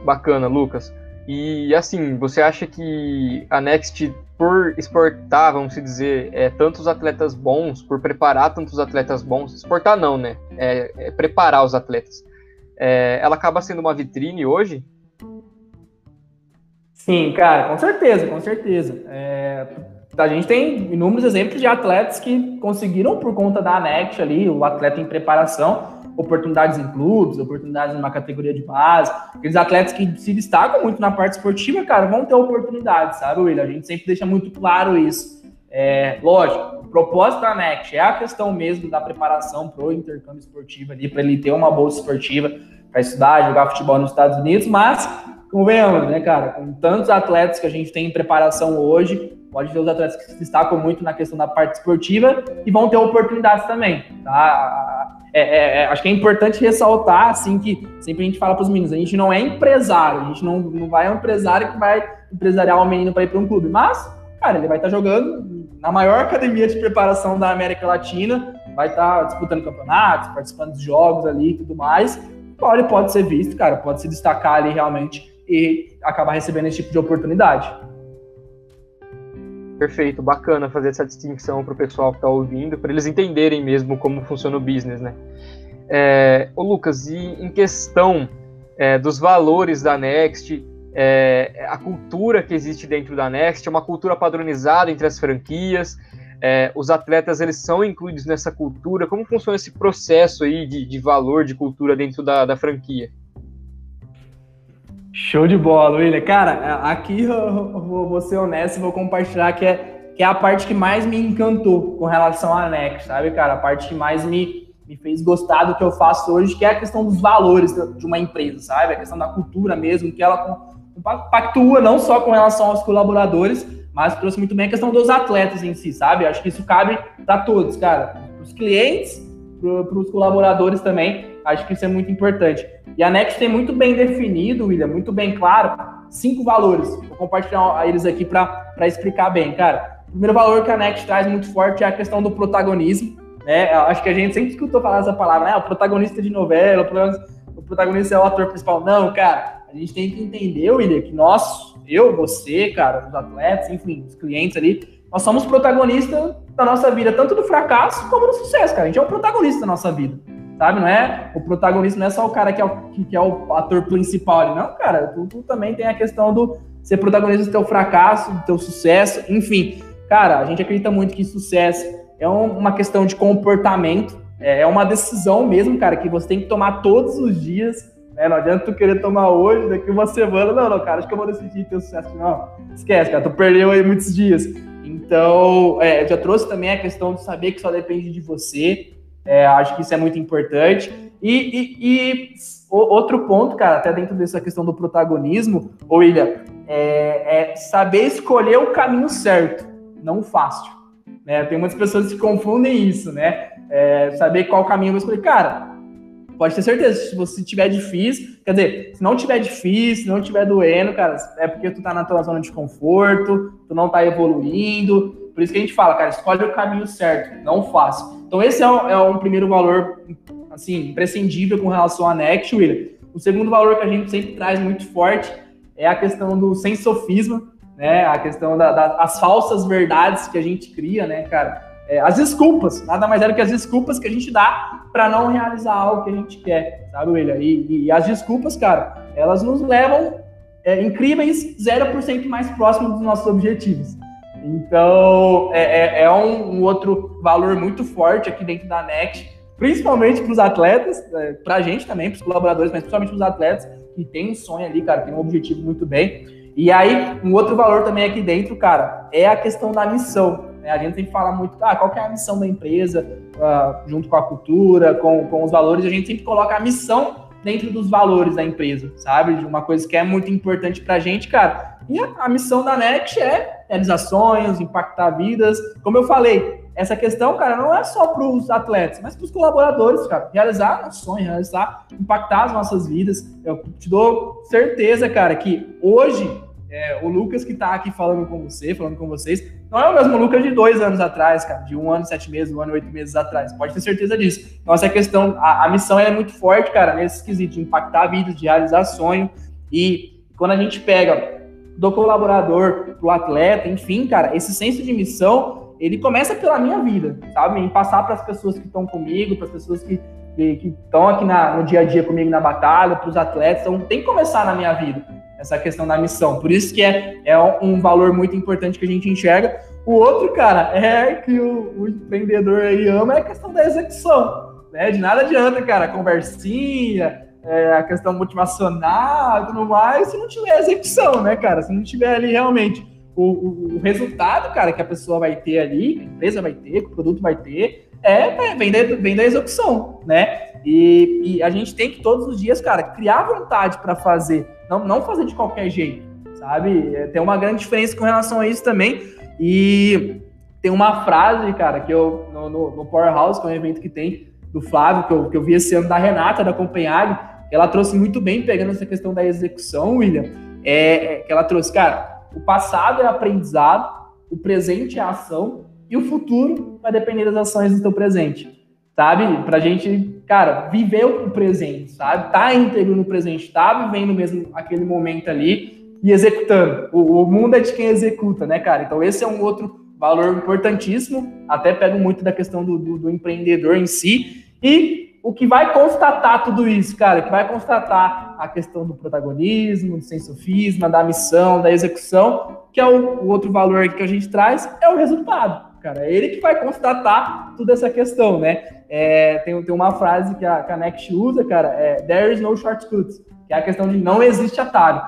Bacana, Lucas. E assim, você acha que a Next, por exportar, vamos dizer, é, tantos atletas bons, por preparar tantos atletas bons, exportar não, né? É, é preparar os atletas é, ela acaba sendo uma vitrine hoje? Sim, cara, com certeza, com certeza. É, a gente tem inúmeros exemplos de atletas que conseguiram, por conta da Next ali, o atleta em preparação, oportunidades em clubes, oportunidades numa categoria de base. Aqueles atletas que se destacam muito na parte esportiva, cara, vão ter oportunidades, sabe, William? A gente sempre deixa muito claro isso. É, lógico, o propósito da Next é a questão mesmo da preparação para o intercâmbio esportivo ali, para ele ter uma bolsa esportiva para estudar, jogar futebol nos Estados Unidos, mas, convenhamos, né, cara, com tantos atletas que a gente tem em preparação hoje, pode ter os atletas que se destacam muito na questão da parte esportiva e vão ter oportunidades também, tá? É, é, é, acho que é importante ressaltar, assim, que sempre a gente fala para os meninos, a gente não é empresário, a gente não, não vai é um empresário que vai empresariar o menino para ir para um clube, mas, cara, ele vai estar tá jogando na maior academia de preparação da América Latina, vai estar tá disputando campeonatos, participando de jogos ali e tudo mais. Pode, pode ser visto, cara, pode se destacar ali realmente e acabar recebendo esse tipo de oportunidade. Perfeito, bacana fazer essa distinção para o pessoal que está ouvindo, para eles entenderem mesmo como funciona o business, né? É, ô Lucas, e em questão é, dos valores da Next, é, a cultura que existe dentro da Next é uma cultura padronizada entre as franquias. É, os atletas eles são incluídos nessa cultura. Como funciona esse processo aí de, de valor de cultura dentro da, da franquia? Show de bola, William. Cara, aqui (laughs) eu vou ser honesto e vou compartilhar que é, que é a parte que mais me encantou com relação à Next, sabe, cara? A parte que mais me, me fez gostar do que eu faço hoje, que é a questão dos valores de uma empresa, sabe? A questão da cultura mesmo, que ela pactua não só com relação aos colaboradores, mas trouxe muito bem a questão dos atletas em si, sabe? Acho que isso cabe para todos, cara. Os clientes, para os colaboradores também. Acho que isso é muito importante. E a Next tem muito bem definido, William, muito bem claro, cinco valores. Vou compartilhar eles aqui para explicar bem, cara. O primeiro valor que a Next traz muito forte é a questão do protagonismo. Né? Acho que a gente sempre escutou falar essa palavra, né? O protagonista de novela, o protagonista, o protagonista é o ator principal. Não, cara, a gente tem que entender, William, que nós, eu, você, cara, os atletas, enfim, os clientes ali, nós somos protagonistas da nossa vida, tanto do fracasso como do sucesso, cara. A gente é o protagonista da nossa vida, sabe? Não é o protagonista, não é só o cara que é o, que, é o ator principal ali, não, cara. Tu, tu também tem a questão do ser protagonista do teu fracasso, do teu sucesso, enfim. Cara, a gente acredita muito que sucesso é um, uma questão de comportamento, é, é uma decisão mesmo, cara, que você tem que tomar todos os dias. Né? Não adianta tu querer tomar hoje, daqui uma semana, não, não, cara, acho que eu vou decidir ter sucesso. Não, esquece, cara, tu perdeu aí muitos dias. Então, é, eu já trouxe também a questão de saber que só depende de você. É, acho que isso é muito importante. E, e, e o, outro ponto, cara, até dentro dessa questão do protagonismo, William, é, é saber escolher o caminho certo, não fácil. Né? Tem muitas pessoas que confundem isso, né? É, saber qual caminho eu vou escolher. Cara, pode ter certeza, se você tiver difícil, quer dizer, se não tiver difícil, se não tiver doendo, cara, é porque tu tá na tua zona de conforto, tu não tá evoluindo. Por isso que a gente fala, cara, escolhe o caminho certo, não fácil. Então esse é um, é um primeiro valor, assim, imprescindível com relação à Next, William. O segundo valor que a gente sempre traz muito forte é a questão do sem sofisma, né? A questão das da, das falsas verdades que a gente cria, né, cara? É, as desculpas, nada mais é do que as desculpas que a gente dá para não realizar algo que a gente quer, sabe, William? E, e as desculpas, cara, elas nos levam é, incríveis 0% mais próximo dos nossos objetivos. Então, é, é, é um, um, outro valor muito forte aqui dentro da Next, principalmente para os atletas, é, para a gente também, para os colaboradores, mas principalmente para os atletas que tem um sonho ali, cara, tem um objetivo muito bem. E aí, um outro valor também aqui dentro, cara, é a questão da missão. Né? A gente tem que falar muito, ah, qual que é a missão da empresa, uh, junto com a cultura, com, com os valores, a gente sempre coloca a missão dentro dos valores da empresa, sabe? De uma coisa que é muito importante pra gente, cara. E a, a missão da NET é realizar sonhos, impactar vidas. Como eu falei, essa questão, cara, não é só para os atletas, mas para os colaboradores, cara. Realizar nosso sonho, realizar, impactar as nossas vidas. Eu te dou certeza, cara, que hoje é, o Lucas que está aqui falando com você, falando com vocês, não é o mesmo Lucas de dois anos atrás, cara, de um ano, sete meses, um ano, oito meses atrás. Pode ter certeza disso. Então, essa questão, a, a missão é muito forte, cara, nesse quesito de impactar vidas, de realizar sonho. E quando a gente pega do colaborador pro atleta, enfim, cara, esse senso de missão, ele começa pela minha vida, sabe? Em passar para as pessoas que estão comigo, para as pessoas que que estão aqui na, no dia a dia comigo na batalha, para os atletas, então tem que começar na minha vida essa questão da missão. Por isso que é, é um valor muito importante que a gente enxerga. O outro, cara, é que o, o empreendedor aí ama é a questão da execução. Né? De nada adianta, cara, conversinha, é, a questão motivacional e tudo mais, se não tiver execução, né, cara? Se não tiver ali realmente o, o, o, resultado, cara, que a pessoa vai ter ali, que a empresa vai ter, que o produto vai ter, é, é vem, da, vem da execução, né? E, e, a gente tem que todos os dias, cara, criar vontade para fazer, não, não fazer de qualquer jeito, sabe? É, tem uma grande diferença com relação a isso também. E tem uma frase, cara, que eu, no, no, no Powerhouse, que é um evento que tem, do Flávio, que eu, que eu vi esse ano da Renata, da Copenhague, ela trouxe muito bem, pegando essa questão da execução, William, é, é, que ela trouxe, cara, o passado é aprendizado, o presente é ação, e o futuro vai depender das ações do teu presente, sabe? Pra gente, cara, viver o presente, sabe? Tá íntegro no presente, tá vivendo mesmo aquele momento ali e executando. O, o mundo é de quem executa, né, cara? Então esse é um outro valor importantíssimo, até pego muito da questão do, do, do empreendedor em si, e o que vai constatar tudo isso, cara, que vai constatar a questão do protagonismo, do sensofisma, da missão, da execução, que é o, o outro valor que a gente traz, é o resultado cara. É ele que vai constatar toda essa questão, né? É, tem, tem uma frase que a, Next usa, cara, é There is no shortcuts, que é a questão de não existe atalho.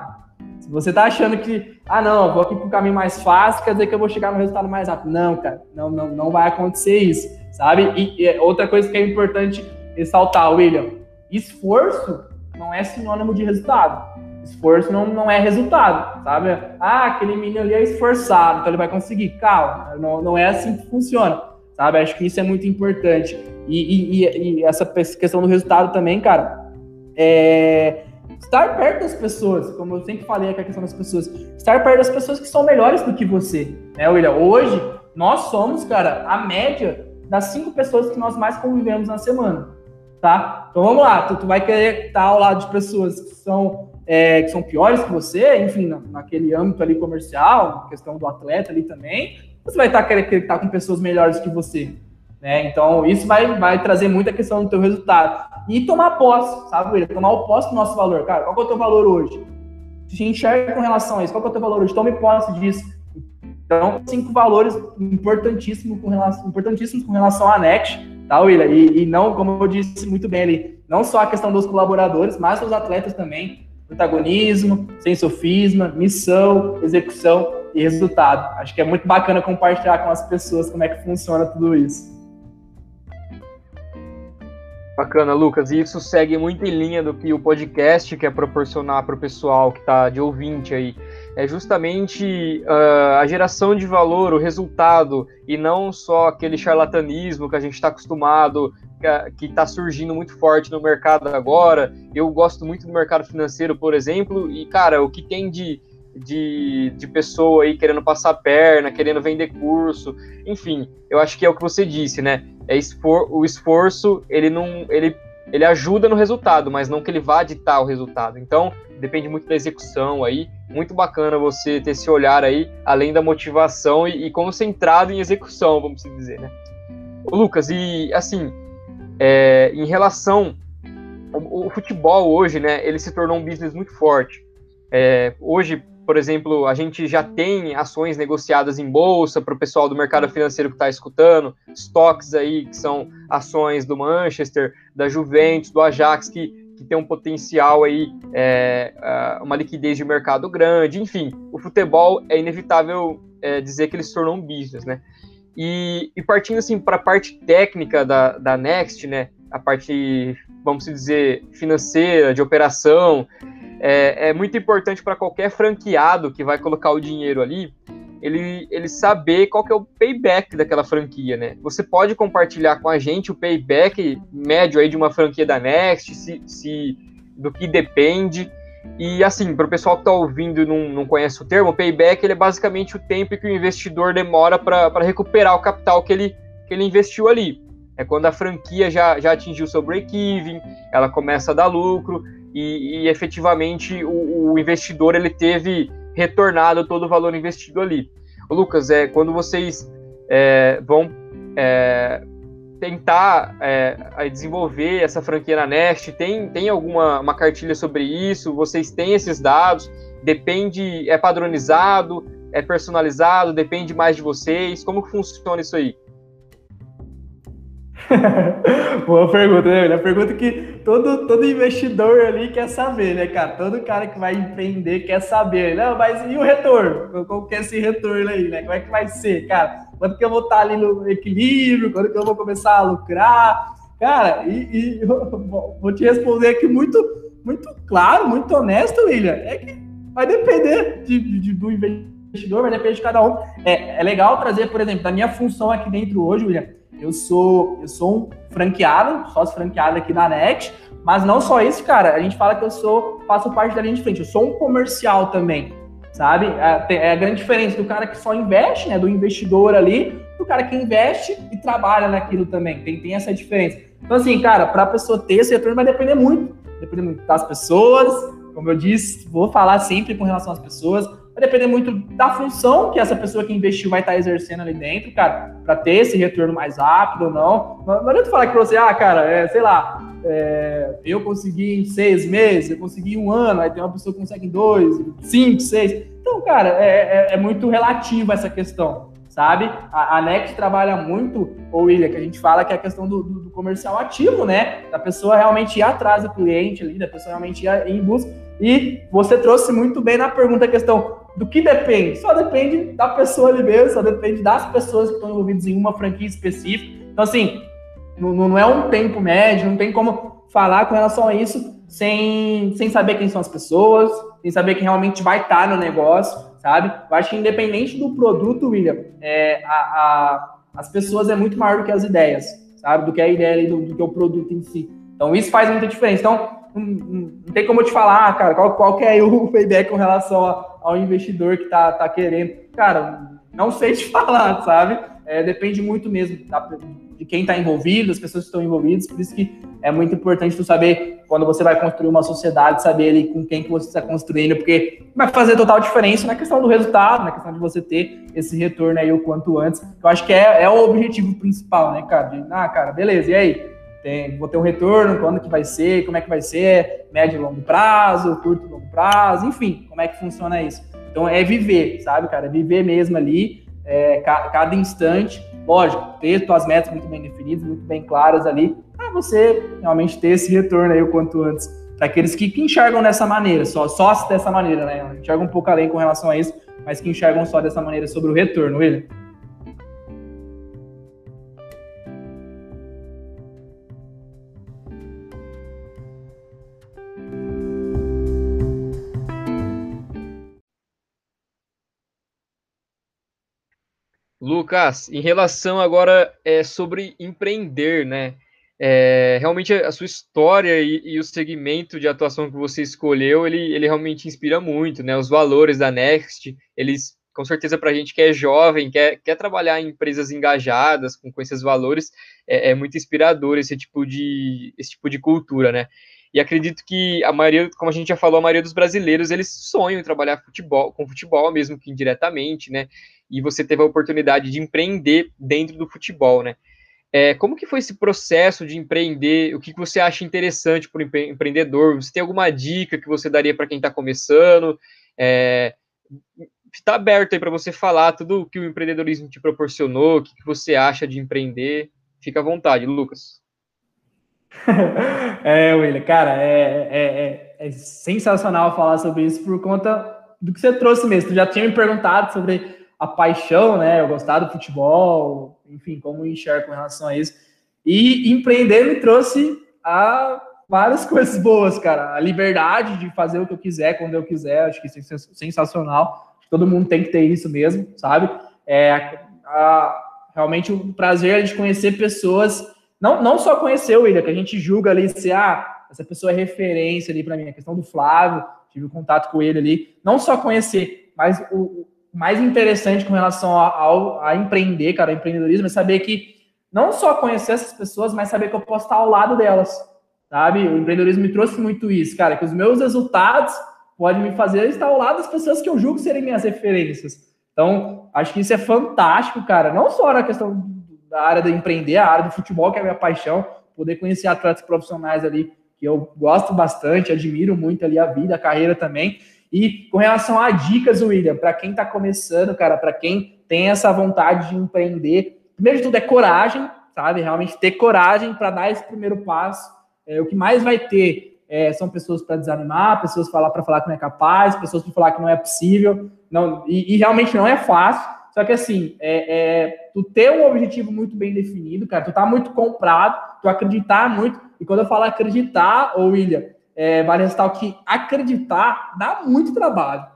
Se você tá achando que, ah, não, vou aqui pro caminho mais fácil, quer dizer que eu vou chegar no resultado mais rápido. Não, cara, não, não, não vai acontecer isso, sabe? E, e outra coisa que é importante ressaltar, William, esforço não é sinônimo de resultado. Esforço não, não é resultado, sabe? Ah, aquele menino ali é esforçado, então ele vai conseguir. Calma, não, não é assim que funciona, sabe? Acho que isso é muito importante. E, e, e essa questão do resultado também, cara, é estar perto das pessoas, como eu sempre falei aqui a questão das pessoas, estar perto das pessoas que são melhores do que você, né, William? Hoje, nós somos, cara, a média das cinco pessoas que nós mais convivemos na semana, tá? Então vamos lá, tu, tu vai querer estar ao lado de pessoas que são, é, que são piores que você, enfim, na, naquele âmbito ali comercial, questão do atleta ali também, você vai estar querendo estar com pessoas melhores que você, né? Então isso vai, vai trazer muita questão do teu resultado. E tomar posse, sabe, William? Tomar o posse do nosso valor. Cara, qual é o teu valor hoje? Se enxerga com relação a isso, qual é o teu valor hoje? Tome posse disso então, cinco valores importantíssimos com relação, importantíssimos com relação à Next, tá, William? E, e, não, como eu disse muito bem ali, não só a questão dos colaboradores, mas dos atletas também. Protagonismo, sem sofisma, missão, execução e resultado. Acho que é muito bacana compartilhar com as pessoas como é que funciona tudo isso. Bacana, Lucas. E isso segue muito em linha do que o podcast quer proporcionar para o pessoal que está de ouvinte aí é justamente uh, a geração de valor, o resultado, e não só aquele charlatanismo que a gente está acostumado, que está surgindo muito forte no mercado agora. Eu gosto muito do mercado financeiro, por exemplo, e, cara, o que tem de, de, de pessoa aí querendo passar perna, querendo vender curso, enfim, eu acho que é o que você disse, né? É o esforço, ele não. Ele, ele ajuda no resultado, mas não que ele vá ditar o resultado. Então, depende muito da execução aí. Muito bacana você ter esse olhar aí, além da motivação e, e concentrado em execução, vamos dizer, né? Ô, Lucas, e assim, é, em relação o, o, futebol hoje, né, ele se tornou um business muito forte. É, hoje, por exemplo, a gente já tem ações negociadas em bolsa para o pessoal do mercado financeiro que está escutando, estoques aí que são ações do Manchester, da Juventus, do Ajax, que que tem um potencial aí, é, uma liquidez de mercado grande, enfim, o futebol é inevitável é, dizer que ele se tornou um business, né? E, e partindo assim para a parte técnica da, da Next, né? A parte, vamos dizer, financeira, de operação, é, é muito importante para qualquer franqueado que vai colocar o dinheiro ali, ele, ele saber qual que é o payback daquela franquia, né? Você pode compartilhar com a gente o payback médio aí de uma franquia da Next, se, se do que depende. E assim, para o pessoal que está ouvindo e não, não conhece o termo, o payback ele é basicamente o tempo que o investidor demora para recuperar o capital que ele, que ele investiu ali. É quando a franquia já, já atingiu seu break-even, ela começa a dar lucro e, e efetivamente o, o investidor ele teve retornado todo o valor investido ali. Lucas, é, quando vocês é, vão é, tentar é, desenvolver essa franquia na Nest, tem, tem alguma uma cartilha sobre isso? Vocês têm esses dados? Depende, é padronizado, é personalizado, depende mais de vocês? Como funciona isso aí? (laughs) Boa pergunta, né? A pergunta que todo, todo investidor ali quer saber, né, cara? Todo cara que vai empreender quer saber. Não, mas e o retorno? Qual que é esse retorno aí, né? Como é que vai ser, cara? Quando que eu vou estar ali no equilíbrio? Quando que eu vou começar a lucrar? Cara, e, e (laughs) vou te responder aqui muito, muito claro, muito honesto, William. É que vai depender de, de, do investidor, vai depender de cada um. É, é legal trazer, por exemplo, da minha função aqui dentro hoje, William eu sou, eu sou um franqueado, sócio franqueado aqui da NET, mas não só isso, cara. A gente fala que eu sou, faço parte da linha de frente. Eu sou um comercial também, sabe? É, é a grande diferença do cara que só investe, né? Do investidor ali, do cara que investe e trabalha naquilo também. Tem, tem essa diferença. Então, assim, cara, para a pessoa ter esse retorno vai depender muito. Depender muito das pessoas. Como eu disse, vou falar sempre com relação às pessoas Vai depender muito da função que essa pessoa que investiu vai estar exercendo ali dentro, cara, para ter esse retorno mais rápido ou não. Não, não adianta falar que você, ah, cara, é, sei lá, é, eu consegui em seis meses, eu consegui em um ano, aí tem uma pessoa que consegue em dois, cinco, seis. Então, cara, é, é, é muito relativo essa questão, sabe? A, a Next trabalha muito, ou William, que a gente fala que é a questão do, do, do comercial ativo, né? Da pessoa realmente ir atrás do cliente ali, da pessoa realmente ir em busca. E você trouxe muito bem na pergunta a questão do que depende? Só depende da pessoa ali mesmo, só depende das pessoas que estão envolvidas em uma franquia específica. Então, assim, não, não é um tempo médio, não tem como falar com relação a isso sem, sem saber quem são as pessoas, sem saber quem realmente vai estar no negócio, sabe? Eu acho que independente do produto, William, é, a, a, as pessoas é muito maior do que as ideias, sabe? Do que a ideia do, do que o produto em si. Então, isso faz muita diferença. Então, não, não, tem como eu te falar, cara, qual, qual que é o (laughs) payback com relação a, ao investidor que tá, tá querendo. Cara, não sei te (laughs) falar, sabe? É, depende muito mesmo da, de quem está envolvido, das pessoas que estão envolvidas, por isso que é muito importante tu saber, quando você vai construir uma sociedade, saber ali com quem que você está construindo, porque vai fazer total diferença na questão do resultado, na questão de você ter esse retorno aí o quanto antes. Eu acho que é, é o objetivo principal, né, cara? De, ah, cara, beleza, e aí? Tem, vou ter um retorno, quando que vai ser, como é que vai ser, médio e longo prazo, curto e longo prazo, enfim, como é que funciona isso. Então é viver, sabe, cara? É viver mesmo ali, é, cada instante, lógico, ter suas metas muito bem definidas, muito bem claras ali, para você realmente ter esse retorno aí o quanto antes. Para aqueles que, que, enxergam dessa maneira, só, só dessa maneira, né? Enxergam um pouco além com relação a isso, mas que enxergam só dessa maneira sobre o retorno, William. Lucas, em relação agora é, sobre empreender, né? É, realmente a sua história e, e, o segmento de atuação que você escolheu, ele, ele realmente inspira muito, né? Os valores da Next, eles, com certeza, para a gente que é jovem, quer, quer trabalhar em empresas engajadas, com, com esses valores, é, é, muito inspirador esse tipo, de, esse tipo de cultura, né? E acredito que a maioria, como a gente já falou, a maioria dos brasileiros, eles sonham em trabalhar futebol, com futebol, mesmo que indiretamente, né? E você teve a oportunidade de empreender dentro do futebol, né? É, como que foi esse processo de empreender? O que, que você acha interessante para o empre empreendedor? Você tem alguma dica que você daria para quem está começando? É, está aberto aí para você falar tudo o que o empreendedorismo te proporcionou, o que, que você acha de empreender. Fica à vontade, Lucas. (laughs) é, William, cara, é, é, é, é, sensacional falar sobre isso por conta do que você trouxe mesmo. Tu já tinha me perguntado sobre a paixão, né? Eu gostar do futebol, enfim, como enxergo com relação a isso. E empreender me trouxe a várias (laughs) coisas boas, cara. A liberdade de fazer o que eu quiser, quando eu quiser, acho que isso é sensacional. Todo mundo tem que ter isso mesmo, sabe? É, a, realmente o prazer de conhecer pessoas não, não só conhecer o William, que a gente julga ali se ah, essa pessoa é referência ali para mim, a questão do Flávio, tive um contato com ele ali, não só conhecer, mas o, o mais interessante com relação ao, a empreender, cara, empreendedorismo, é saber que não só conhecer essas pessoas, mas saber que eu posso estar ao lado delas, sabe? O empreendedorismo me trouxe muito isso, cara, que os meus resultados podem me fazer estar ao lado das pessoas que eu julgo serem minhas referências. Então, acho que isso é fantástico, cara, não só na questão da área de empreender, a área do futebol, que é a minha paixão, poder conhecer atletas profissionais ali, que eu gosto bastante, admiro muito ali a vida, a carreira também. E com relação a dicas, William, para quem está começando, cara, para quem tem essa vontade de empreender, primeiro de tudo é coragem, sabe? Realmente ter coragem para dar esse primeiro passo. É, o que mais vai ter é, são pessoas para desanimar, pessoas para falar que não é capaz, pessoas para falar que não é possível, não, e, e realmente não é fácil. Só que assim, é, é, tu ter um objetivo muito bem definido, cara, tu tá muito comprado, tu acreditar muito. E quando eu falo acreditar, ou William, é, vale ressaltar que acreditar dá muito trabalho.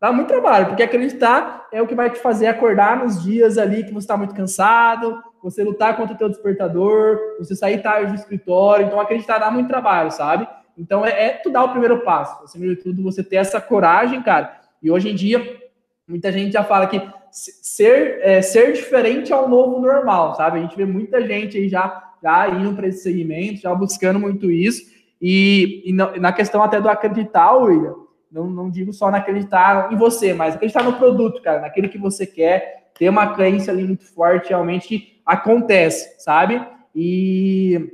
Dá muito trabalho, porque acreditar é o que vai te fazer acordar nos dias ali que você está muito cansado, você lutar contra o teu despertador, você sair tarde do escritório. Então, acreditar dá muito trabalho, sabe? Então, é, é tu dar o primeiro passo. Acima de tudo, você ter essa coragem, cara. E hoje em dia, muita gente já fala que ser, é, ser diferente é o novo normal, sabe? A gente vê muita gente aí já, já indo para esse segmento, já buscando muito isso. E, e na questão até do acreditar, William, não, não digo só na acreditar em você, mas acreditar no produto, cara, naquele que você quer, ter uma crença ali muito forte, realmente acontece, sabe? E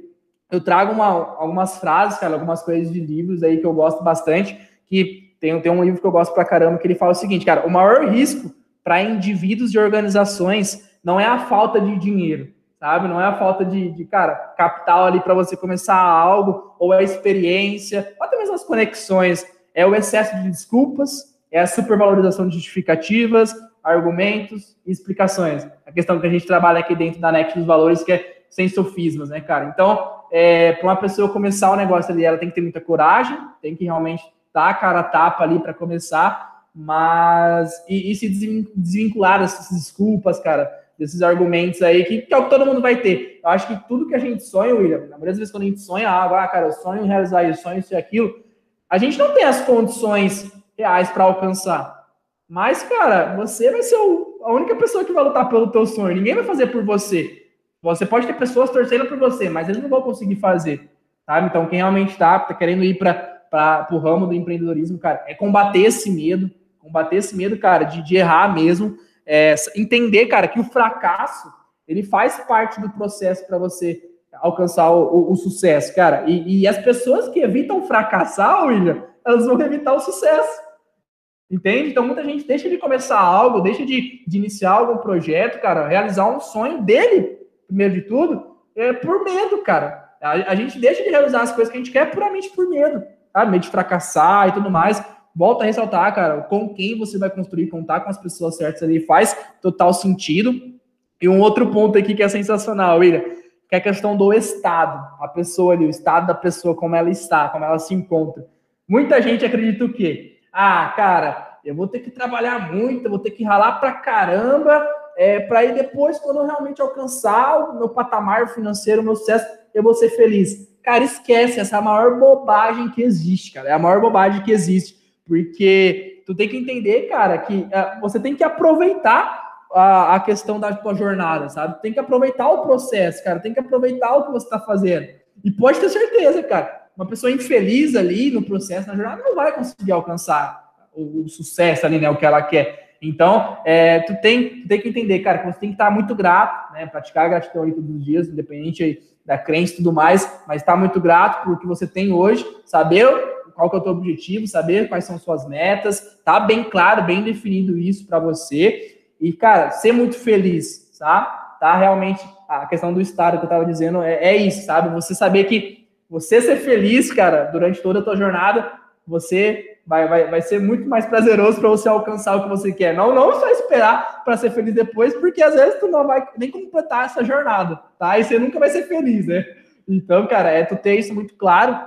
eu trago uma, algumas frases, cara, algumas coisas de livros aí que eu gosto bastante, que tem, tem um livro que eu gosto pra caramba, que ele fala o seguinte, cara, o maior risco para indivíduos e organizações não é a falta de dinheiro, sabe? Não é a falta de, de cara, capital ali para você começar algo, ou a experiência, ou até mesmo as conexões. É o excesso de desculpas, é a supervalorização de justificativas, argumentos e explicações. A questão que a gente trabalha aqui dentro da NEC dos valores, que é sem sofismas, né, cara? Então, é, para uma pessoa começar o negócio ali, ela tem que ter muita coragem, tem que realmente dar a cara a tapa ali para começar, mas e, e, se desvincular dessas desculpas, cara, desses argumentos aí, que, que, é o que todo mundo vai ter. Eu acho que tudo que a gente sonha, William, na maioria das vezes quando a gente sonha, ah, cara, eu sonho realizar isso, sonho isso e aquilo, a gente não tem as condições reais para alcançar. Mas, cara, você vai ser o, a única pessoa que vai lutar pelo teu sonho. Ninguém vai fazer por você. Você pode ter pessoas torcendo por você, mas eles não vão conseguir fazer, sabe? Então, quem realmente está tá querendo ir para o ramo do empreendedorismo, cara, é combater esse medo, combater esse medo, cara, de, de errar mesmo, é, entender, cara, que o fracasso ele faz parte do processo para você alcançar o, o, o, sucesso, cara. E, e as pessoas que evitam fracassar, William, elas vão evitar o sucesso. Entende? Então muita gente deixa de começar algo, deixa de, de iniciar algum projeto, cara, realizar um sonho dele, primeiro de tudo, é por medo, cara. A, a gente deixa de realizar as coisas que a gente quer puramente por medo, tá? Medo de fracassar e tudo mais. Volta a ressaltar, cara, com quem você vai construir, contar com as pessoas certas ali faz total sentido. E um outro ponto aqui que é sensacional, William, que é a questão do estado. A pessoa ali, o estado da pessoa, como ela está, como ela se encontra. Muita gente acredita o quê? Ah, cara, eu vou ter que trabalhar muito, eu vou ter que ralar pra caramba, é, para aí depois, quando eu realmente alcançar o meu patamar financeiro, o meu sucesso, eu vou ser feliz. Cara, esquece, essa é a maior bobagem que existe, cara. É a maior bobagem que existe. Porque tu tem que entender, cara, que uh, você tem que aproveitar a, a, questão da tua jornada, sabe? Tem que aproveitar o processo, cara. Tem que aproveitar o que você está fazendo. E pode ter certeza, cara uma pessoa infeliz ali no processo, na jornada, não vai conseguir alcançar o, o sucesso ali, né? O que ela quer. Então, é, tu, tem, tu tem que entender, cara, que você tem que estar muito grato, né? Praticar a gratidão aí todos os dias, independente da crença e tudo mais, mas estar muito grato por o que você tem hoje, saber qual que é o teu objetivo, saber quais são suas metas, tá bem claro, bem definido isso para você. E, cara, ser muito feliz, tá? Tá realmente a questão do estado que eu tava dizendo é, é isso, sabe? Você saber que você ser feliz, cara, durante toda a tua jornada, você vai, vai, vai ser muito mais prazeroso para você alcançar o que você quer. Não, não só esperar para ser feliz depois, porque às vezes tu não vai nem completar essa jornada, tá? E você nunca vai ser feliz, né? Então, cara, é tu ter isso muito claro.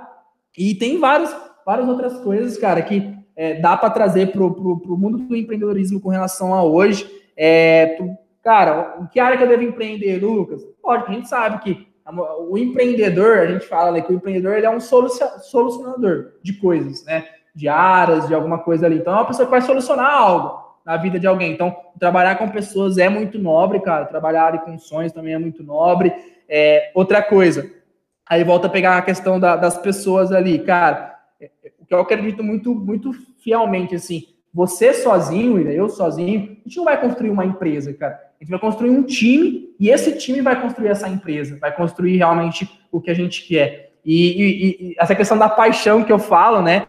E tem vários, várias outras coisas, cara, que é, dá para trazer pro, pro mundo do empreendedorismo com relação a hoje. É, tu, cara, em que área que eu devo empreender, Lucas? Pode, a gente sabe que o empreendedor, a gente fala né, que o empreendedor ele é um solucionador de coisas, né? De áreas, de alguma coisa ali. Então é uma pessoa que vai solucionar algo na vida de alguém. Então, trabalhar com pessoas é muito nobre, cara. Trabalhar com sonhos também é muito nobre. É, outra coisa, aí volta a pegar a questão da, das pessoas ali, cara. O que eu acredito muito, muito fielmente, assim, você sozinho, eu sozinho, a gente não vai construir uma empresa, cara. A gente vai construir um time e esse time vai construir essa empresa, vai construir realmente o que a gente quer. E, e, e essa questão da paixão que eu falo, né?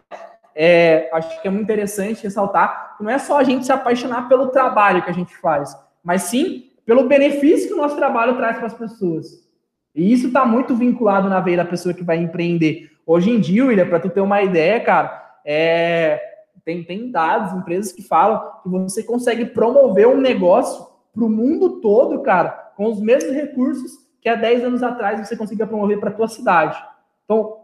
É, acho que é muito interessante ressaltar que não é só a gente se apaixonar pelo trabalho que a gente faz, mas sim pelo benefício que o nosso trabalho traz para as pessoas. E isso está muito vinculado na veia da pessoa que vai empreender. Hoje em dia, William, para tu ter uma ideia, cara, é, tem, tem dados, empresas que falam que você consegue promover um negócio para o mundo todo, cara, com os mesmos recursos que há 10 anos atrás você conseguia promover para a tua cidade. Então,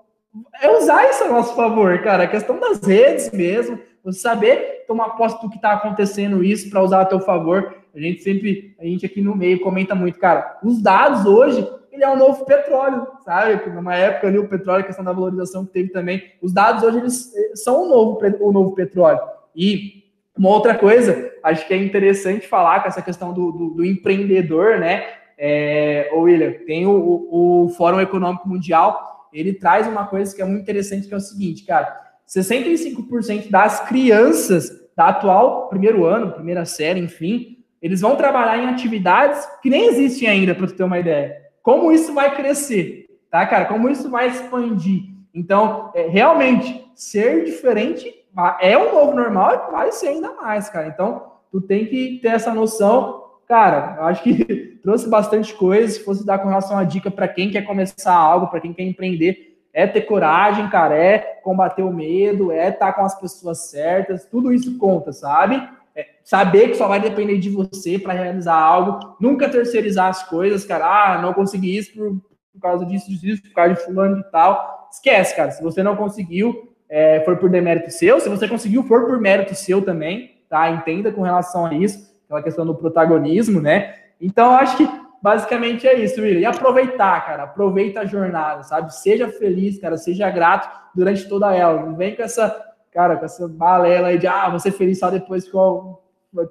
é usar isso a nosso favor, cara. A questão das redes mesmo, você saber tomar posse do que está acontecendo isso para usar a teu favor. A gente sempre, a gente aqui no meio comenta muito, cara, os dados hoje, ele é um novo petróleo, sabe? Numa época ali o petróleo, a questão da valorização que teve também, os dados hoje eles eh, são o novo, o novo petróleo. E uma outra coisa, acho que é interessante falar com essa questão do, do, do empreendedor, né? É, ô William, tem o, o, Fórum Econômico Mundial, ele traz uma coisa que é muito interessante, que é o seguinte, cara, 65% das crianças da atual primeiro ano, primeira série, enfim, eles vão trabalhar em atividades que nem existem ainda, para tu ter uma ideia. Como isso vai crescer, tá, cara? Como isso vai expandir. Então, é, realmente, ser diferente é um novo normal e vai ser ainda mais, cara. Então, tu tem que ter essa noção. Cara, eu acho que (laughs) trouxe bastante coisa. Se fosse dar com relação a dica para quem quer começar algo, para quem quer empreender, é ter coragem, cara, é combater o medo, é estar tá com as pessoas certas, tudo isso conta, sabe? É saber que só vai depender de você para realizar algo, nunca terceirizar as coisas, cara. Ah, não consegui isso por, por causa disso, disso, por causa de fulano e tal. Esquece, cara. Se você não conseguiu, é, for por demérito seu, se você conseguiu, for por mérito seu também, tá? Entenda com relação a isso, aquela questão do protagonismo, né? Então, acho que basicamente é isso, William. E aproveitar, cara, aproveita a jornada, sabe? Seja feliz, cara, seja grato durante toda ela. Não vem com essa, cara, com essa balela aí de, ah, você feliz só depois que eu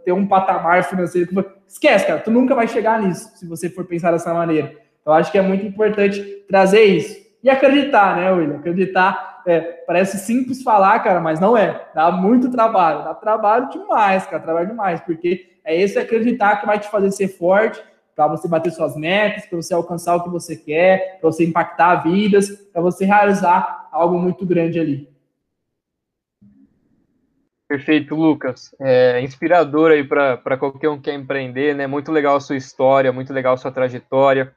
ter um patamar financeiro. Esquece, cara, tu nunca vai chegar nisso se você for pensar dessa maneira. Então, acho que é muito importante trazer isso. E acreditar, né, William? Acreditar, é, parece simples falar, cara, mas não é. Dá muito trabalho, dá trabalho demais, cara, trabalho demais, porque é esse acreditar que vai te fazer ser forte, para você bater suas metas, para você alcançar o que você quer, para você impactar vidas, para você realizar algo muito grande ali. Perfeito, Lucas. É inspirador aí para qualquer um que quer empreender, né? Muito legal a sua história, muito legal a sua trajetória.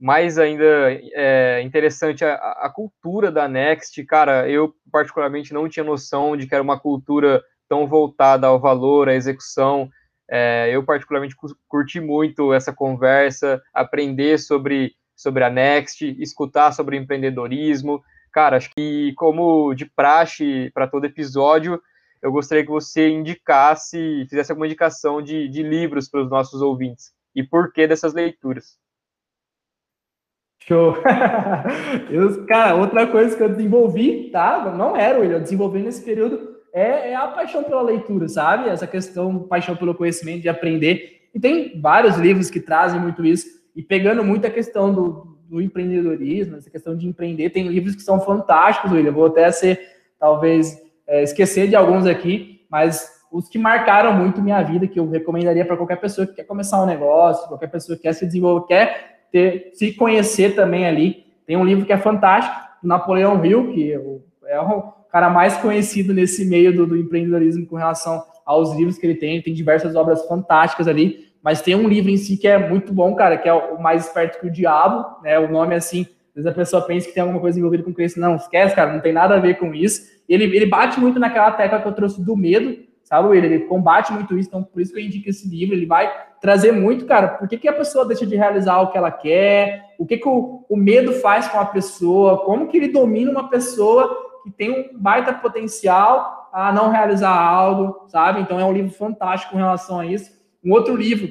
Mais ainda é interessante a, a cultura da Next. Cara, eu particularmente não tinha noção de que era uma cultura tão voltada ao valor, à execução, é, eu, particularmente, curti muito essa conversa, aprender sobre, sobre a Next, escutar sobre empreendedorismo. Cara, acho que, como de praxe para todo episódio, eu gostaria que você indicasse, fizesse alguma indicação de, de livros para os nossos ouvintes e por que dessas leituras. Show! (laughs) eu, cara, outra coisa que eu desenvolvi, tá? Não era, eu desenvolvi nesse período é, é, a paixão pela leitura, sabe? Essa questão, paixão pelo conhecimento, de aprender. E tem vários livros que trazem muito isso. E pegando muito a questão do, do empreendedorismo, essa questão de empreender, tem livros que são fantásticos, William. Vou até ser, talvez, é, esquecer de alguns aqui, mas os que marcaram muito minha vida, que eu recomendaria para qualquer pessoa que quer começar um negócio, qualquer pessoa que quer se desenvolver, quer ter, se conhecer também ali. Tem um livro que é fantástico, do Napoleão Hill, que é um cara mais conhecido nesse meio do, do, empreendedorismo com relação aos livros que ele tem. Ele tem diversas obras fantásticas ali, mas tem um livro em si que é muito bom, cara, que é o Mais Esperto que o Diabo, né? O nome assim, às vezes a pessoa pensa que tem alguma coisa envolvida com crença. Não, esquece, cara, não tem nada a ver com isso. Ele, ele bate muito naquela tecla que eu trouxe do medo, sabe, ele? Ele combate muito isso, então por isso que eu indico esse livro. Ele vai trazer muito, cara, por que, que a pessoa deixa de realizar o que ela quer, o que, que o, o medo faz com a pessoa, como que ele domina uma pessoa que tem um baita potencial a não realizar algo, sabe? Então é um livro fantástico com relação a isso. Um outro livro,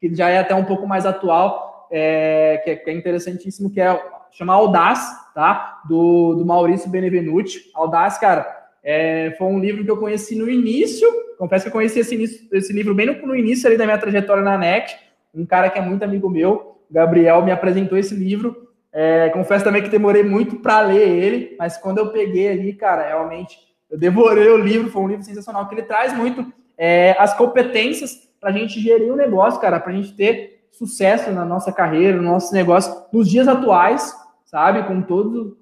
que já é até um pouco mais atual, é, que, é, que, é, interessantíssimo, que é chama Audaz, tá? Do, do Maurício Benevenuti. Audaz, cara, é, foi um livro que eu conheci no início, confesso que eu conheci esse, esse livro bem no, no início ali da minha trajetória na NET, um cara que é muito amigo meu, Gabriel, me apresentou esse livro, é, confesso também que demorei muito para ler ele, mas quando eu peguei ali, cara, realmente eu devorei o livro. Foi um livro sensacional que ele traz muito é, as competências para a gente gerir um negócio, cara, para a gente ter sucesso na nossa carreira, no nosso negócio, nos dias atuais, sabe? Com todo.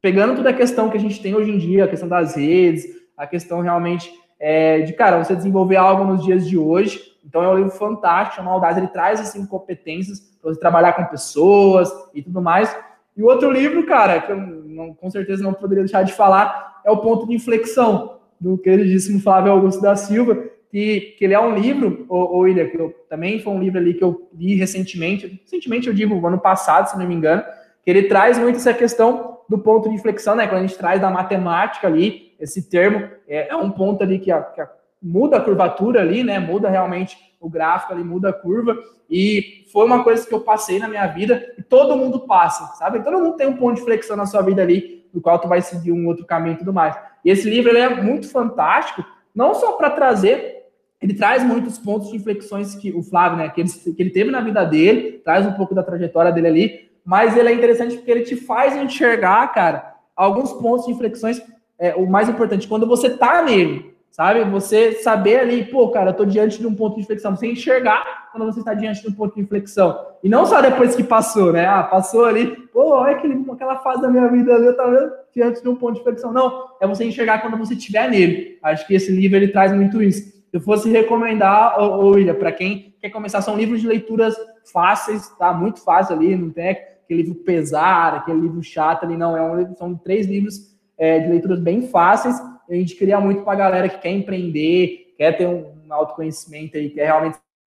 Pegando toda a questão que a gente tem hoje em dia, a questão das redes, a questão realmente é, de, cara, você desenvolver algo nos dias de hoje. Então é um livro fantástico, chama Audaz, ele traz assim competências para você trabalhar com pessoas e tudo mais. E outro livro, cara, que eu não, com certeza não poderia deixar de falar, é o Ponto de Inflexão, do queridíssimo Flávio Augusto da Silva, que, que ele é um livro, ou William, que eu, também foi um livro ali que eu li recentemente, recentemente eu digo, ano passado, se não me engano, que ele traz muito essa questão do ponto de inflexão, né? Quando a gente traz da matemática ali, esse termo, é, é um ponto ali que, a, que a, muda a curvatura ali, né? Muda realmente o gráfico ali, muda a curva. E foi uma coisa que eu passei na minha vida e todo mundo passa, sabe? Todo mundo tem um ponto de flexão na sua vida ali, no qual tu vai seguir um outro caminho e tudo mais. E esse livro ele é muito fantástico, não só para trazer, ele traz muitos pontos de inflexões que o Flávio, né, que ele, que ele teve na vida dele, traz um pouco da trajetória dele ali, mas ele é interessante porque ele te faz enxergar, cara, alguns pontos de inflexões. É, o mais importante, quando você tá nele, sabe? Você saber ali, pô, cara, eu tô diante de um ponto de inflexão. Você enxergar quando você está diante de um ponto de inflexão. E não só depois que passou, né? Ah, passou ali, pô, olha aquele, aquela fase da minha vida ali, eu tava diante de um ponto de inflexão. Não, é você enxergar quando você estiver nele. Acho que esse livro ele traz muito isso. Eu fosse recomendar, ô, William, para quem quer começar, são livros de leituras fáceis, tá? Muito fácil ali, não tem aquele livro pesado, aquele livro chato ali, não. É um, são três livros é, de leituras bem fáceis a gente queria muito para a galera que quer empreender, quer ter um, um autoconhecimento aí, quer realmente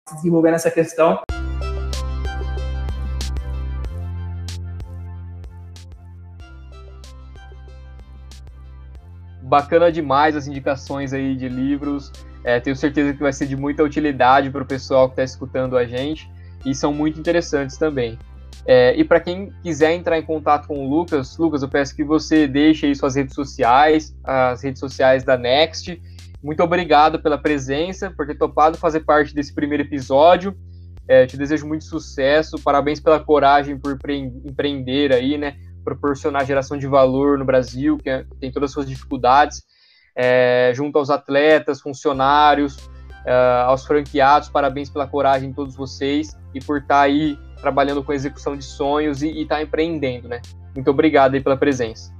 se desenvolver nessa questão. Bacana demais as indicações aí de livros. É, tenho certeza que vai ser de muita utilidade para o pessoal que está escutando a gente e são muito interessantes também. É, e para quem quiser entrar em contato com o Lucas, Lucas, eu peço que você deixe aí suas redes sociais, as redes sociais da Next. Muito obrigado pela presença, por ter topado fazer parte desse primeiro episódio. É, te desejo muito sucesso, parabéns pela coragem por empreender aí, né? Proporcionar geração de valor no Brasil, que é, tem todas as suas dificuldades, é, junto aos atletas, funcionários, é, aos franqueados, parabéns pela coragem de todos vocês e por estar tá aí trabalhando com execução de sonhos e estar tá empreendendo, né? Muito obrigado aí pela presença.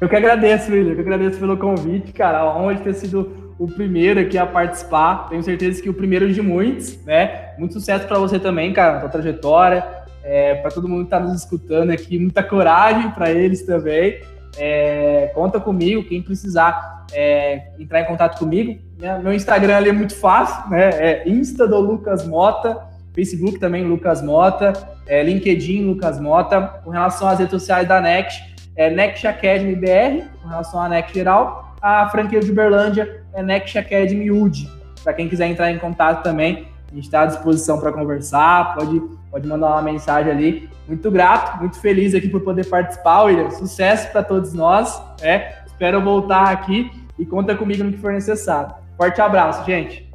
Eu que agradeço, William, eu que agradeço pelo convite, cara. A honra de ter sido o primeiro aqui a participar. Tenho certeza que o primeiro de muitos, né? Muito sucesso para você também, cara, na tua trajetória. É, para todo mundo que está nos escutando aqui, muita coragem para eles também. É, conta comigo, quem precisar é, entrar em contato comigo. Meu Instagram ali é muito fácil, né? É Insta do Lucas Mota, Facebook também Lucas Mota, é, LinkedIn Lucas Mota. Com relação às redes sociais da Next, é Next Academy BR, com relação à Next geral. A franquia de Uberlândia é Next Academy UD. Para quem quiser entrar em contato também, a gente está à disposição para conversar, pode, pode mandar uma mensagem ali. Muito grato, muito feliz aqui por poder participar, William. Sucesso para todos nós. É, espero voltar aqui e conta comigo no que for necessário. Forte abraço, gente.